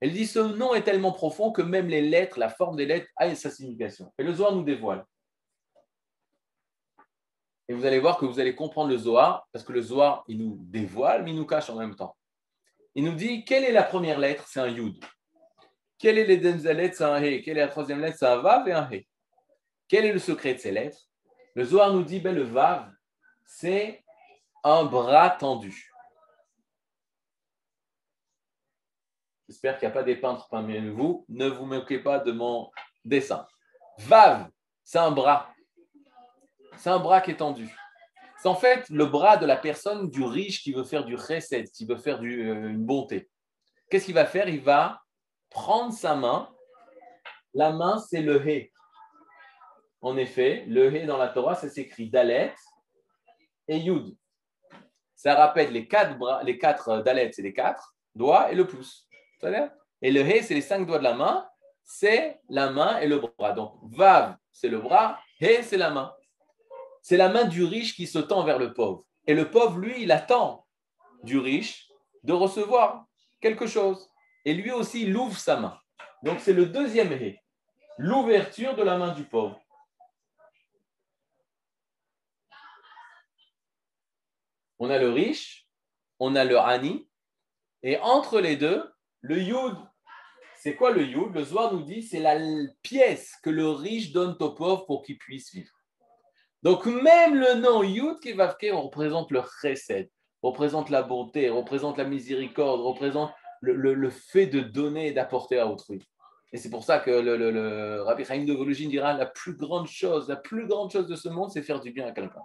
Elle dit, ce nom est tellement profond que même les lettres, la forme des lettres a sa signification. Et le Zohar nous dévoile. Et vous allez voir que vous allez comprendre le Zohar, parce que le Zohar, il nous dévoile, mais il nous cache en même temps. Il nous dit, quelle est la première lettre? C'est un Yud. Quelle est les deuxième lettres C'est un He. Quelle est la troisième lettre? C'est un Vav et un He. Quel est le secret de ces lettres? Le Zohar nous dit, ben, le Vav, c'est un bras tendu. J'espère qu'il n'y a pas des peintres parmi vous. Ne vous moquez pas de mon dessin. Vav, c'est un bras c'est un bras qui est tendu. C'est en fait le bras de la personne, du riche qui veut faire du chesed, qui veut faire euh, une bonté. Qu'est-ce qu'il va faire? Il va prendre sa main. La main, c'est le hé. En effet, le hé dans la Torah, ça s'écrit dalet et yud. Ça rappelle les quatre, bras, les quatre euh, dalet, c'est les quatre doigts et le pouce. Et le hé, c'est les cinq doigts de la main. C'est la main et le bras. Donc, vav, c'est le bras. Hé, c'est la main c'est la main du riche qui se tend vers le pauvre. Et le pauvre, lui, il attend du riche de recevoir quelque chose. Et lui aussi, il ouvre sa main. Donc c'est le deuxième hé, l'ouverture de la main du pauvre. On a le riche, on a le ani, et entre les deux, le yud. C'est quoi le yud? Le Zohar nous dit c'est la pièce que le riche donne au pauvre pour qu'il puisse vivre. Donc même le nom Yud on représente le chesed, représente la bonté, représente la miséricorde, représente le, fait de donner et d'apporter à autrui. Et c'est pour ça que le, Rabbi Chaim de Vologine dira la plus grande chose, la plus grande chose de ce monde, c'est faire du bien à quelqu'un.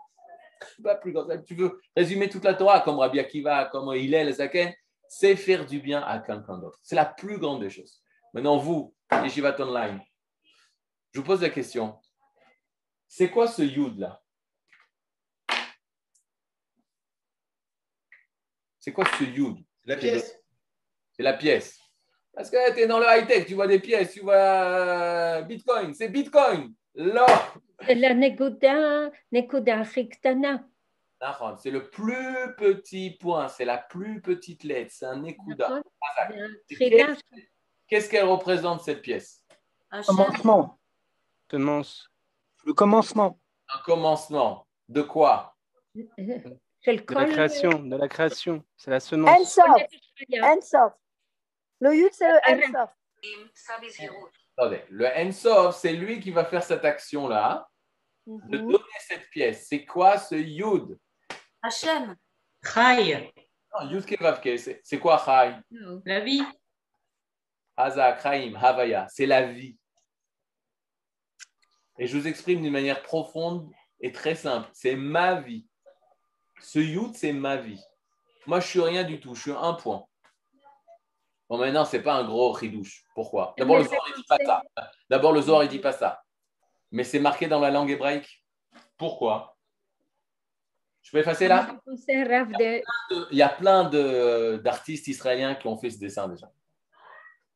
pas plus grand. Tu veux résumer toute la Torah comme Rabbi Akiva, comme Hillel, Zaken, c'est faire du bien à quelqu'un d'autre. C'est la plus grande des choses. Maintenant, vous, les Yeshivat Online, je vous pose la question. C'est quoi ce Yud là? C'est quoi ce Yud? C'est la pièce. C'est la pièce. Parce que tu es dans le high-tech, tu vois des pièces, tu vois euh, Bitcoin, c'est Bitcoin. L'or, c'est la Nekuda, Nekuda Riktana. C'est le plus petit point, c'est la plus petite lettre, c'est un Nekuda. Trina, Qu'est-ce qu'elle représente cette pièce? Hachem, Commencement. Commence. Le commencement. Un commencement. De quoi? C'est le De la création. De la création. C'est la semence. Ensof. Ensof. Le Yud, c'est le Ensof. Attendez, le Ensof, c'est lui qui va faire cette action-là, de Mhm. donner cette pièce. C'est quoi ce Yud? Hachem, Chai, Non, Yud Kevavke, c'est c'est quoi Chai? Non. la vie. Hazak, Chaim, Havaya, c'est la vie. Et je vous exprime d'une manière profonde et très simple. C'est ma vie. Ce Yud, c'est ma vie. Moi, je suis rien du tout. Je suis un point. Bon, maintenant, c'est pas un gros ridouche. Pourquoi? D'abord, le Zohar, il dit pas ça. D'abord, le Zohar, il dit pas ça. Mais c'est marqué dans la langue hébraïque. Pourquoi? Je peux effacer là? Il y a plein d'artistes israéliens qui ont fait ce dessin déjà.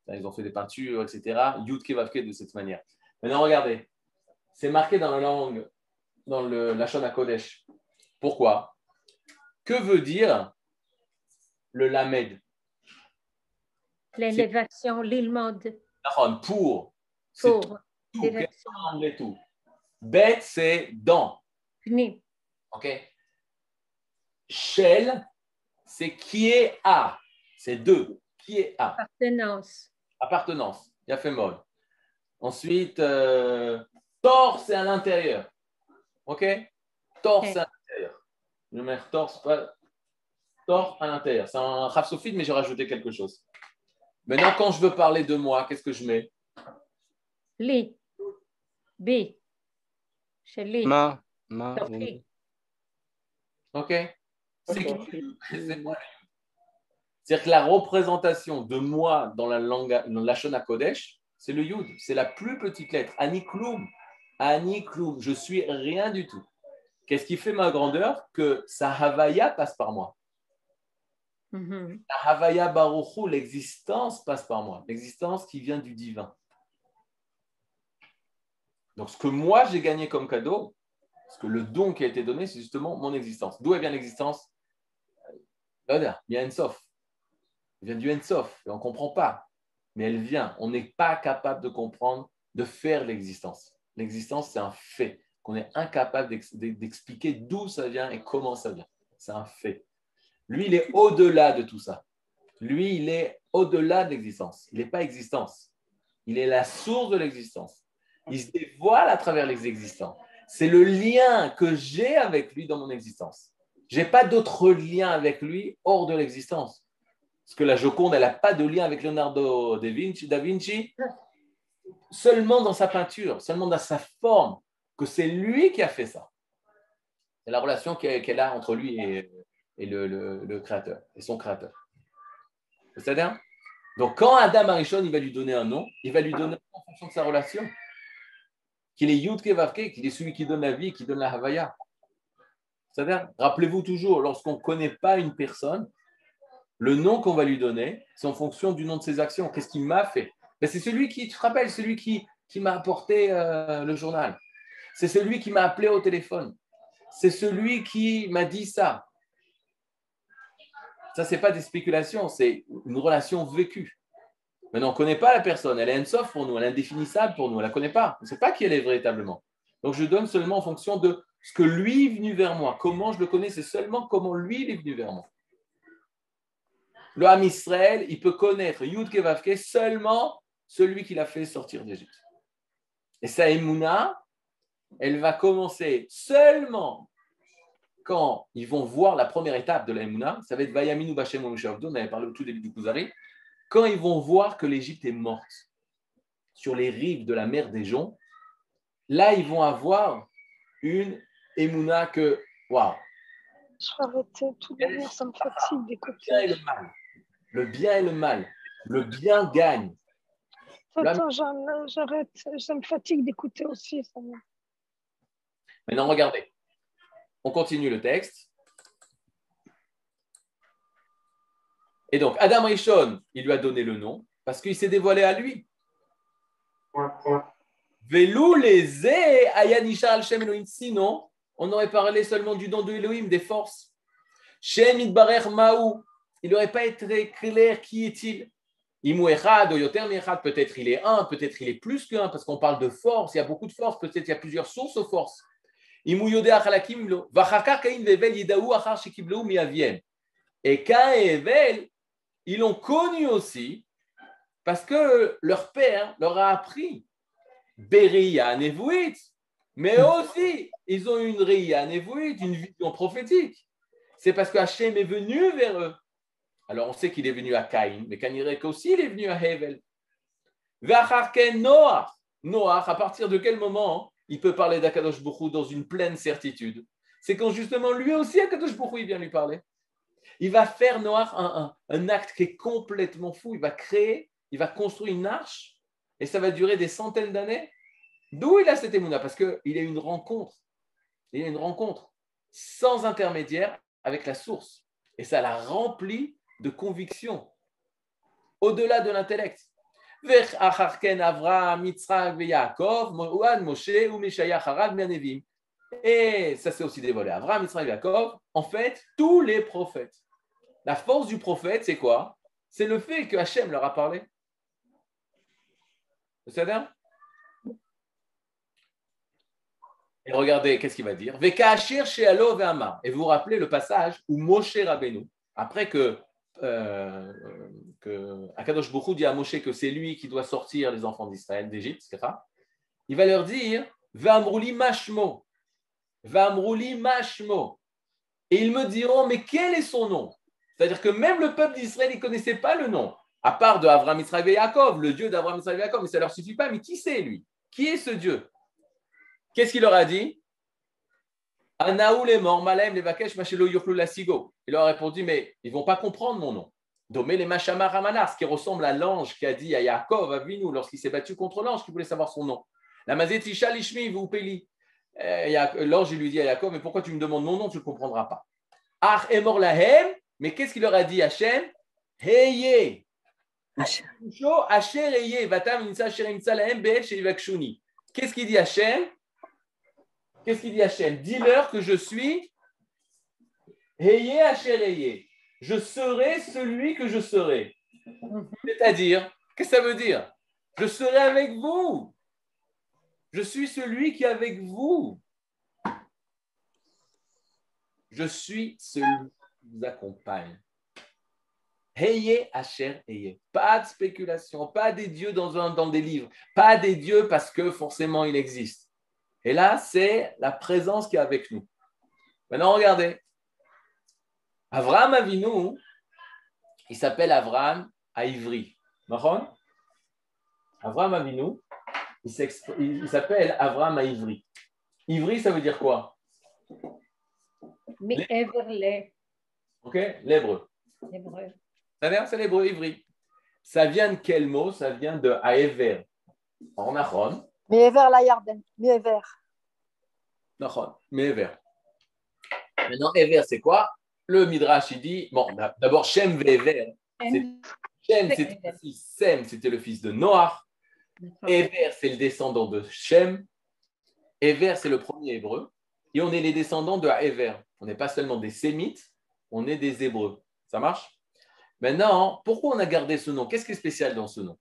Ils ont fait des peintures, etc. Yud Kevavke de cette manière. Maintenant, regardez. C'est marqué dans la langue, dans le Lachon HaKodesh. Pourquoi? Que veut dire le Lamed? L'élévation, Nahon, Pour. Pour tout. anglais, tout. Bet, c'est dans. Pni. OK Shell, c'est qui est à. C'est deux. Qui est à. appartenance. Appartenance, il a fait mode. Ensuite, euh, torse, c'est à l'intérieur. OK? Torse, à l'intérieur. Je mets torse, pas... torse à l'intérieur. C'est un rhapsophile, mais j'ai rajouté quelque chose. Maintenant, quand je veux parler de moi, qu'est-ce que je mets? Li. Bi. Chez Li. Ma. Ma. OK C'est qui? C'est moi. C'est-à-dire que la représentation de moi dans la langue, dans la Shona Kodesh, c'est le Yud. C'est la plus petite lettre. Ani Kloum. Ani Kloum. Je suis rien du tout. Qu'est-ce qui fait ma grandeur? Que sa Havaya passe par moi. Mhm. La Havaya Baruchu, l'existence passe par moi. L'existence qui vient du divin. Donc, ce que moi j'ai gagné comme cadeau, parce que le don qui a été donné, c'est justement mon existence. D'où vient l'existence? Là, il y a Ensof. Elle vient du Ensof. Et on ne comprend pas. Mais elle vient. On n'est pas capable de comprendre, de faire l'existence. L'existence, c'est un fait qu'on est incapable d'ex- d'expliquer d'où ça vient et comment ça vient. C'est un fait. Lui, il est au-delà de tout ça. Lui, il est au-delà de l'existence. Il n'est pas existence. Il est la source de l'existence. Il se dévoile à travers les existants. C'est le lien que j'ai avec lui dans mon existence. Je n'ai pas d'autre lien avec lui hors de l'existence. Parce que la Joconde, elle n'a pas de lien avec Leonardo da Vinci, da Vinci, seulement dans sa peinture, seulement dans sa forme, que c'est lui qui a fait ça. C'est la relation qu'elle a entre lui et, et le, créateur, et son créateur. C'est-à-dire Donc, quand Adam Arishon, il va lui donner un nom, il va lui donner en fonction de sa relation. Qu'il est Yud Kevavke, qu'il est celui qui donne la vie, qui donne la Havaya. C'est-à-dire, rappelez-vous toujours, lorsqu'on ne connaît pas une personne, le nom qu'on va lui donner, c'est en fonction du nom de ses actions. Qu'est-ce qu'il m'a fait? Ben, C'est celui qui, tu te rappelles, celui qui, qui m'a apporté euh, le journal. C'est celui qui m'a appelé au téléphone. C'est celui qui m'a dit ça. Ça, ce n'est pas des spéculations, c'est une relation vécue. Maintenant, on ne connaît pas la personne. Elle est soft pour nous, elle est indéfinissable pour nous, on ne la connaît pas. On ne sait pas qui elle est véritablement. Donc, je donne seulement en fonction de ce que lui est venu vers moi. Comment je le connais, c'est seulement comment lui il est venu vers moi. Le Ham Israël, il peut connaître Yud Kevavke seulement celui qui l'a fait sortir d'Égypte. Et sa Emouna, elle va commencer seulement quand ils vont voir la première étape de la Emouna. Ça va être Vayaminu Bashem Omshavdo, on avait parlé au tout début du Kuzari. Quand ils vont voir que l'Égypte est morte sur les rives de la mer des Joncs, là, ils vont avoir une Emouna que, waouh, Je vais arrêter tout de suite, ça me fatigue le d'écouter. bien et le mal. Le bien et le mal. Le bien gagne. Attends, j'arrête, ça me fatigue d'écouter aussi. Ça me- Maintenant, regardez. On continue le texte. Et donc, Adam Rishon, il lui a donné le nom parce qu'il s'est dévoilé à lui. Velou les ayanisha al Shem Elohim. Sinon, on aurait parlé seulement du nom de Elohim, des forces. Shem Idbarer. Il n'aurait pas été clair qui est-il. Imu Echad, peut-être il est un, peut-être il est plus qu'un, parce qu'on parle de force, il y a beaucoup de force, peut-être il y a plusieurs sources aux forces. Et Cain et Evel, ils l'ont connu aussi parce que leur père leur a appris Beria Nevuit, mais aussi ils ont une Ria Nevuit, une vision prophétique. C'est parce que Hachem est venu vers eux. Alors on sait qu'il est venu à Caïn, mais Kanirek aussi il est venu à Hevel. Noach. Noach, à partir de quel moment il peut parler d'Akadosh Bokhu dans une pleine certitude C'est quand justement lui aussi, Akadosh Bokhu, il vient lui parler. Il va faire Noach un, acte qui est complètement fou. Il va créer, il va construire une arche et ça va durer des centaines d'années. D'où il a cette émouna? Parce qu'il a une rencontre. Il a une rencontre sans intermédiaire avec la source. Et ça l'a rempli de conviction au-delà de l'intellect. Et ça s'est aussi dévoilé. Avraham, Yitzhak, Yaakov, en fait, tous les prophètes. La force du prophète, c'est quoi? C'est le fait que Hachem leur a parlé. Vous savez Et regardez, qu'est-ce qu'il va dire? Et vous vous rappelez le passage où Moshe Rabbeinu, après que, euh, que Akadosh Bokhu dit à Moshe que c'est lui qui doit sortir les enfants d'Israël, d'Égypte, il va leur dire Vamrouli mashmo. Vamrouli mashmo. Et ils me diront Mais quel est son nom? C'est-à-dire que même le peuple d'Israël, ne connaissait pas le nom, à part de Avraham, Israël et Yaakov, le Dieu d'Avraham, Israël et Yaakov, mais ça ne leur suffit pas. Mais qui c'est lui? Qui est ce Dieu? Qu'est-ce qu'il leur a dit? Anaoul est mort, Malem, les Vakesh, Machelo, Yochlu, Lasigo. Il leur a répondu Mais ils ne vont pas comprendre mon nom. Domé les Machama Ramanas, qui ressemble à l'ange qui a dit à Yaakov, à Vinou, lorsqu'il s'est battu contre l'ange, qui voulait savoir son nom. La Mazetisha Lishmi, vous peli. L'ange lui dit à Yaakov Mais pourquoi tu me demandes mon nom Tu ne comprendras pas. Ach est mort Lahem, mais qu'est-ce qu'il leur a dit Hachem? Heye. Qu'est-ce qu'il dit Hachem? Qu'est-ce qu'il dit Hachem? Dis-leur que je suis Heye Heye. Je serai celui que je serai. C'est-à-dire, qu'est-ce que ça veut dire? Je serai avec vous. Je suis celui qui est avec vous. Je suis celui qui vous accompagne. Heye Asher Heye. Pas de spéculation, pas des dieux dans, dans des livres, pas des dieux parce que forcément il existe. Et là, c'est la présence qui est avec nous. Maintenant, regardez. Avraham Avinu, il s'appelle Avraham à Ivry. Avraham Avinu, il s'appelle Avraham à Ivry. Ivry, ça veut dire quoi? Mais Everlé. Ok, l'hébreu. L'hébreu. C'est l'hébreu. Ça vient de quel mot? Ça vient de Aever. En Nachon. Me'ever la Yarden. Me'ever. Nachon. Me'ever. Maintenant, Ever, c'est quoi? Le Midrash, il dit bon, d'abord, Shem Ve'ever. Shem, c'était le fils Sem, c'était le fils de Noach. Ever, c'est le descendant de Shem. Ever, c'est le premier hébreu. Et on est les descendants de Ever. On n'est pas seulement des Sémites, on est des Hébreux. Ça marche? Maintenant, pourquoi on a gardé ce nom? Qu'est-ce qui est spécial dans ce nom?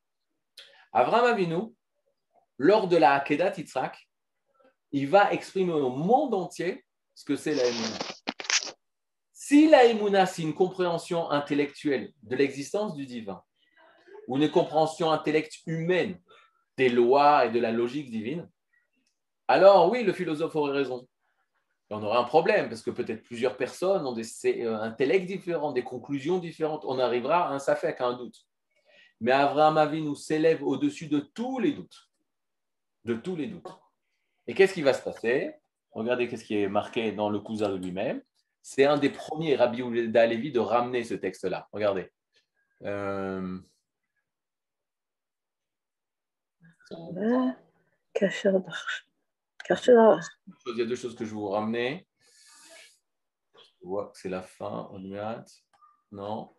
Avram Avinu, lors de la Hakedat Yitzhak, il va exprimer au monde entier ce que c'est la. Si la c'est une compréhension intellectuelle de l'existence du divin, ou une compréhension intellectuelle humaine des lois et de la logique divine, alors oui, le philosophe aurait raison on aurait un problème parce que peut-être plusieurs personnes ont des euh, intellects différents, des conclusions différentes. On arrivera à un safek, à un doute. Mais Avraham Avinu s'élève au-dessus de tous les doutes. De tous les doutes. Et qu'est-ce qui va se passer? Regardez qu'est-ce qui est marqué dans le Kuzar lui-même. C'est un des premiers, Rabbi Levi, de ramener ce texte-là. Regardez. Euh... Il y a deux choses que je vais vous ramener. Je vois que c'est la fin. Non.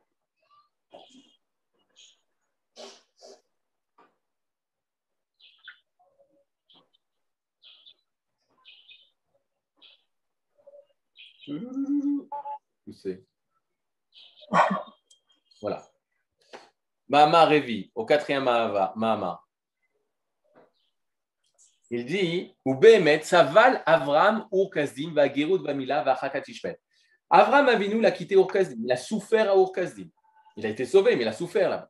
Voilà. Mahama Revi, au quatrième Mahama. Il dit Ou Behemet, Saval Avram Ur Kasdim, va Gerut Bamila, va Chakat Ishmael. Avram Avinu l'a quitté Ur Kasdim. Il a souffert à Ur Kasdim. Il a été sauvé, mais il a souffert là.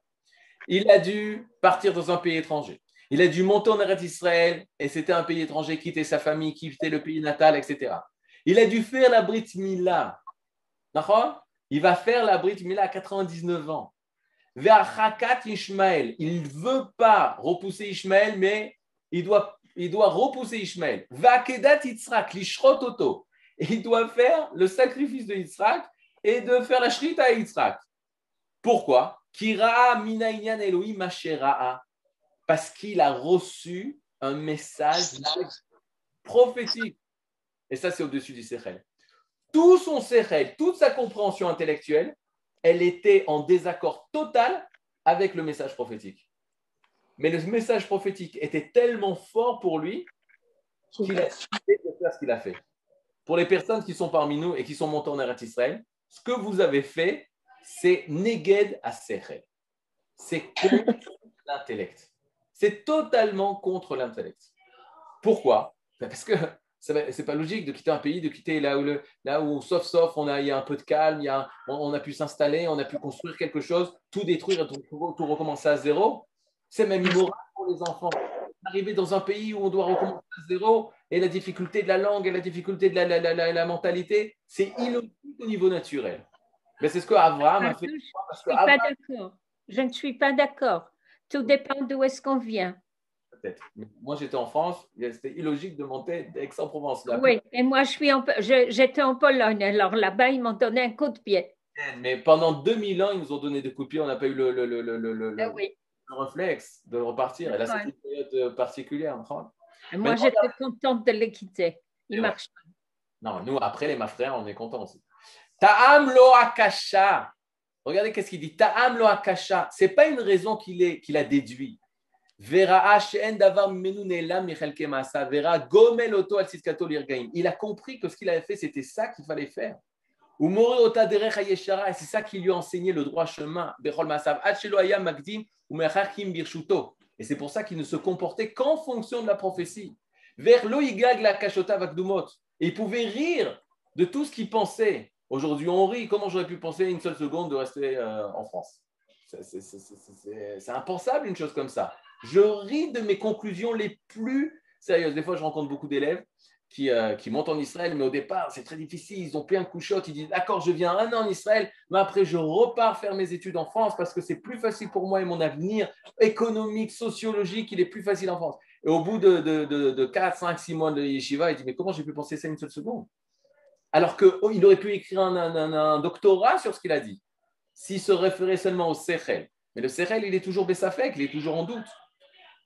Il a dû partir dans un pays étranger. Il a dû monter en Eretz Israël, et c'était un pays étranger, quitter sa famille, quitter le pays natal, etc. Il a dû faire la Brit Mila. D'accord? Il va faire la Brit Mila à 99 ans. Vers Hakat. Il ne veut pas repousser Ishmael, mais il doit, il doit repousser Ishmael. Vakedat Yitzhak, l'Ishrot Oto. Et il doit faire le sacrifice de Yitzhak et de faire la Shrita à Yitzhak. Pourquoi? Kira Elohim Mashera'a. Parce qu'il a reçu un message prophétique. Et ça, c'est au-dessus du Sechel. Tout son Sechel, toute sa compréhension intellectuelle, elle était en désaccord total avec le message prophétique. Mais le message prophétique était tellement fort pour lui qu'il a décidé de faire ce qu'il a fait. Pour les personnes qui sont parmi nous et qui sont montées en Eretz Israël, ce que vous avez fait, c'est Neged à Sechel. C'est contre l'intellect. C'est totalement contre l'intellect. Pourquoi? Ben Parce que ce n'est pas logique de quitter un pays, de quitter là où, là où sauf, sauf, on a, il y a un peu de calme, il y a, on, a pu s'installer, on a pu construire quelque chose, tout détruire tout, tout- recommencer à zéro. C'est même immoral pour les enfants. Arriver dans un pays où on doit recommencer à zéro et la difficulté de la langue et la difficulté de la, la, la, la- mentalité, c'est illogique au niveau naturel. Mais c'est ce que Abraham a fait. Je ne suis pas d'accord. Tout dépend d'où est-ce qu'on vient. Peut-être. Moi, j'étais en France, c'était illogique de monter d'Aix-en-Provence. Oui, et moi, je suis en, je- j'étais en Pologne. Alors là-bas, ils m'ont donné un coup de pied. Mais pendant 2000 ans, ils nous ont donné des coups de pied, on n'a pas eu le, le, le, le, le- oui. le réflexe de repartir. Et là, une période euh, particulière. Et moi, j'étais contente de les quitter. Ils ouais. marchent. Non, nous, après les mafrères, on est contents aussi. Ta'am lo akasha. Regardez qu'est-ce qu'il dit. Ta'am lo akasha. Ce n'est pas une raison qu'il a déduit. Il a compris que ce qu'il avait fait, c'était ça qu'il fallait faire. Et c'est ça qui lui a enseigné le droit chemin. Et c'est pour ça qu'il ne se comportait qu'en fonction de la prophétie. Vers kashota. Et il pouvait rire de tout ce qu'il pensait. Aujourd'hui, on rit. Comment j'aurais pu penser une seule seconde de rester euh, en France? C'est impensable une chose comme ça. Je ris de mes conclusions les plus sérieuses. Des fois, je rencontre beaucoup d'élèves qui, euh, montent en Israël, mais au départ, c'est très difficile. Ils ont plein de couchottes. Ils disent D'accord, je viens un an en Israël, mais après, je repars faire mes études en France parce que c'est plus facile pour moi et mon avenir économique, sociologique, il est plus facile en France. Et au bout de, de, de, de 4, 5, 6 mois de yeshiva, il dit Mais comment j'ai pu penser ça une seule seconde? Alors qu'il aurait pu écrire un, un- un- un doctorat sur ce qu'il a dit, s'il se référait seulement au Sechel. Mais le Sechel, il est toujours Bessafek, il est toujours en doute.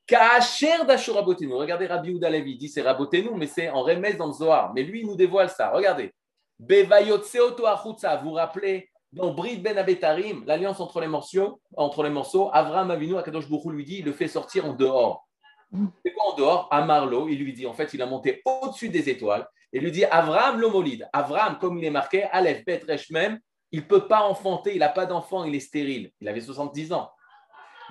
Regardez Rabbi Ouda Levi, il dit c'est Rabotenu, mais c'est en remède dans le Zohar. Mais lui, nous dévoile ça. Regardez. Vous vous rappelez, dans Brit Ben Abetarim, l'alliance entre les morceaux, entre les morceaux, Avram Avinu, Akadosh Hu lui dit, il le fait sortir en dehors. C'est quoi en dehors? À Marlo, il lui dit, en fait, il a monté au-dessus des étoiles. Et lui dit, Avram l'homolide. Avram, comme il est marqué, Aleph, Bet, Resh, Mem, il ne peut pas enfanter, il n'a pas d'enfant, il est stérile. Il avait 70 ans.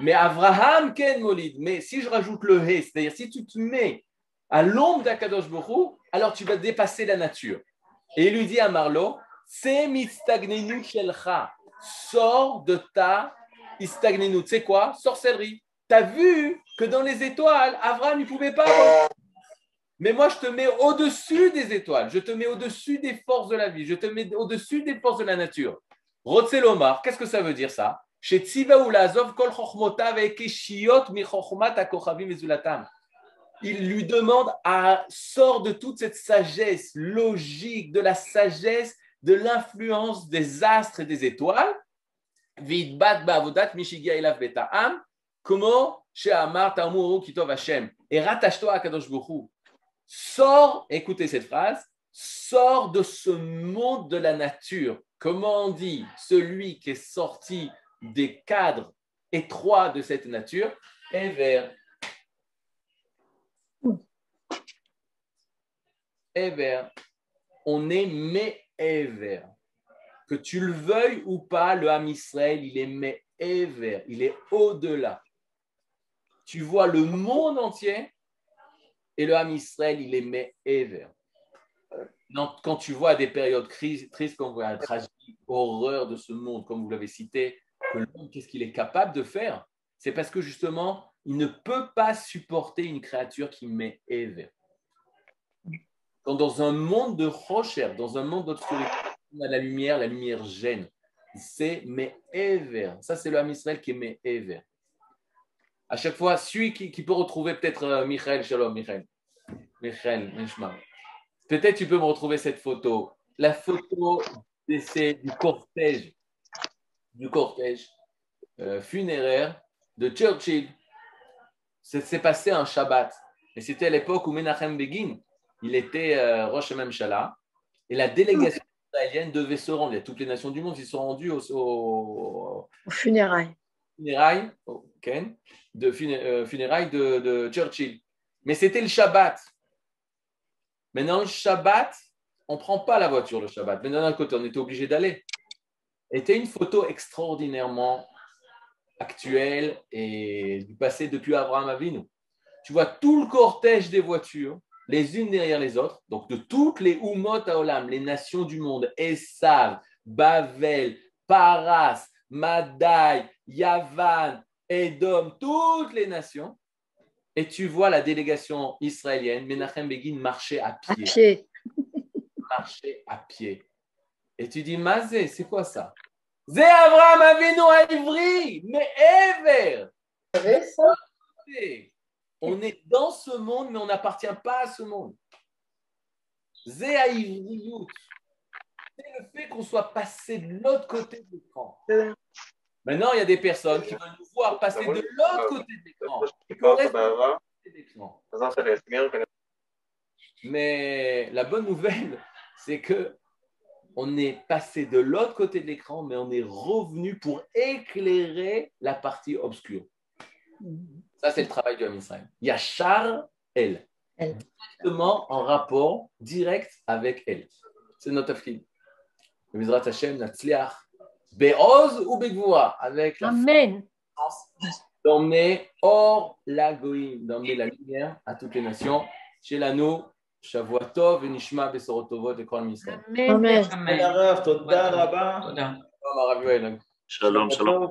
Mais Avraham Ken Molid, mais si je rajoute le He, c'est-à-dire si tu te mets à l'ombre d'Akadosh Hu, alors tu vas dépasser la nature. Et il lui dit à Marlo, C'est mistagnenu shelcha, sors de ta istagnenu. Tu sais quoi? Sorcellerie. Tu as vu que dans les étoiles, Avraham ne pouvait pas. Mais moi, je te mets au-dessus des étoiles, je te mets au-dessus des forces de la vie, je te mets au-dessus des forces de la nature. Rotzelomar, qu'est-ce que ça veut dire ça? Il lui demande à sort de toute cette sagesse logique, de la sagesse, de l'influence des astres et des étoiles. Comment. Et rattache-toi à Kadosh Hu. Sors, écoutez cette phrase, sors de ce monde de la nature. Comment on dit Celui qui est sorti des cadres étroits de cette nature, Ever. Ever. On est Me'ever. Que tu le veuilles ou pas, le Ham Israël, il est Me'ever. Il est au-delà. Tu vois le monde entier et le Ham Israël, il est Me'ever. Non, Quand tu vois des périodes crises- tristes, comme la tragédie, horreur de ce monde, comme vous l'avez cité, que qu'est-ce qu'il est capable de faire? C'est parce que justement, il ne peut pas supporter une créature qui met Ever. Quand dans un monde de rocher, dans un monde d'obscurité, on a la lumière, la lumière gêne. C'est mais Ever. Ça, c'est le Ham Israël qui est mais Ever. À chaque fois, celui qui, qui peut retrouver peut-être euh, Michael, Shalom, Michael. Michael, Nishma. Peut-être tu peux me retrouver cette photo. La photo du cortège, du cortège euh, funéraire de Churchill. C'est passé un Shabbat. Et c'était à l'époque où Menachem Begin, il était euh, Rosh Memshala. Et la délégation israélienne devait se rendre. Il y a toutes les nations du monde qui sont rendues au, au- Au funérailles. de euh, funérailles de, de Churchill. Mais c'était le Shabbat. Maintenant, le Shabbat, on ne prend pas la voiture le Shabbat. Mais d'un autre côté, on était obligé d'aller. C'était une photo extraordinairement actuelle et du passé depuis Abraham Avinu. Tu vois tout le cortège des voitures, les unes derrière les autres, donc de toutes les Umot Haolam, les nations du monde, Esav, Bavel, Paras, Madai, Yavan, Edom, toutes les nations. Et tu vois la délégation israélienne, Menachem Begin, marcher à pied. Marcher à pied. Et tu dis, Mazé, c'est quoi ça? Zé Abraham Avinu à Ivry, mais Ever. On est dans ce monde, mais on n'appartient pas à ce monde. Zé à. C'est le fait qu'on soit passé de l'autre côté de l'écran. Maintenant, il y a des personnes qui veulent nous voir passer de l'autre côté de l'écran. Et qu'on reste de l'autre côté de l'écran. Mais la bonne nouvelle, c'est que on est passé de l'autre côté de l'écran, mais on est revenu pour éclairer la partie obscure. Ça, c'est le travail du Ham Israël. Il y a Char, elle. Elle. Directement en rapport direct avec elle. C'est notre afkid. Mizrat Hashem, Natzliach, Be'oz ou Begvoura, avec la Amen. d'emmener hors la goïm, d'emmener la lumière à toutes les nations. Chez l'anneau, שבוע טוב ונשמע בשורות טובות לכל מי ישראל. אמן. אמן. תודה רבה. תודה שלום, שלום.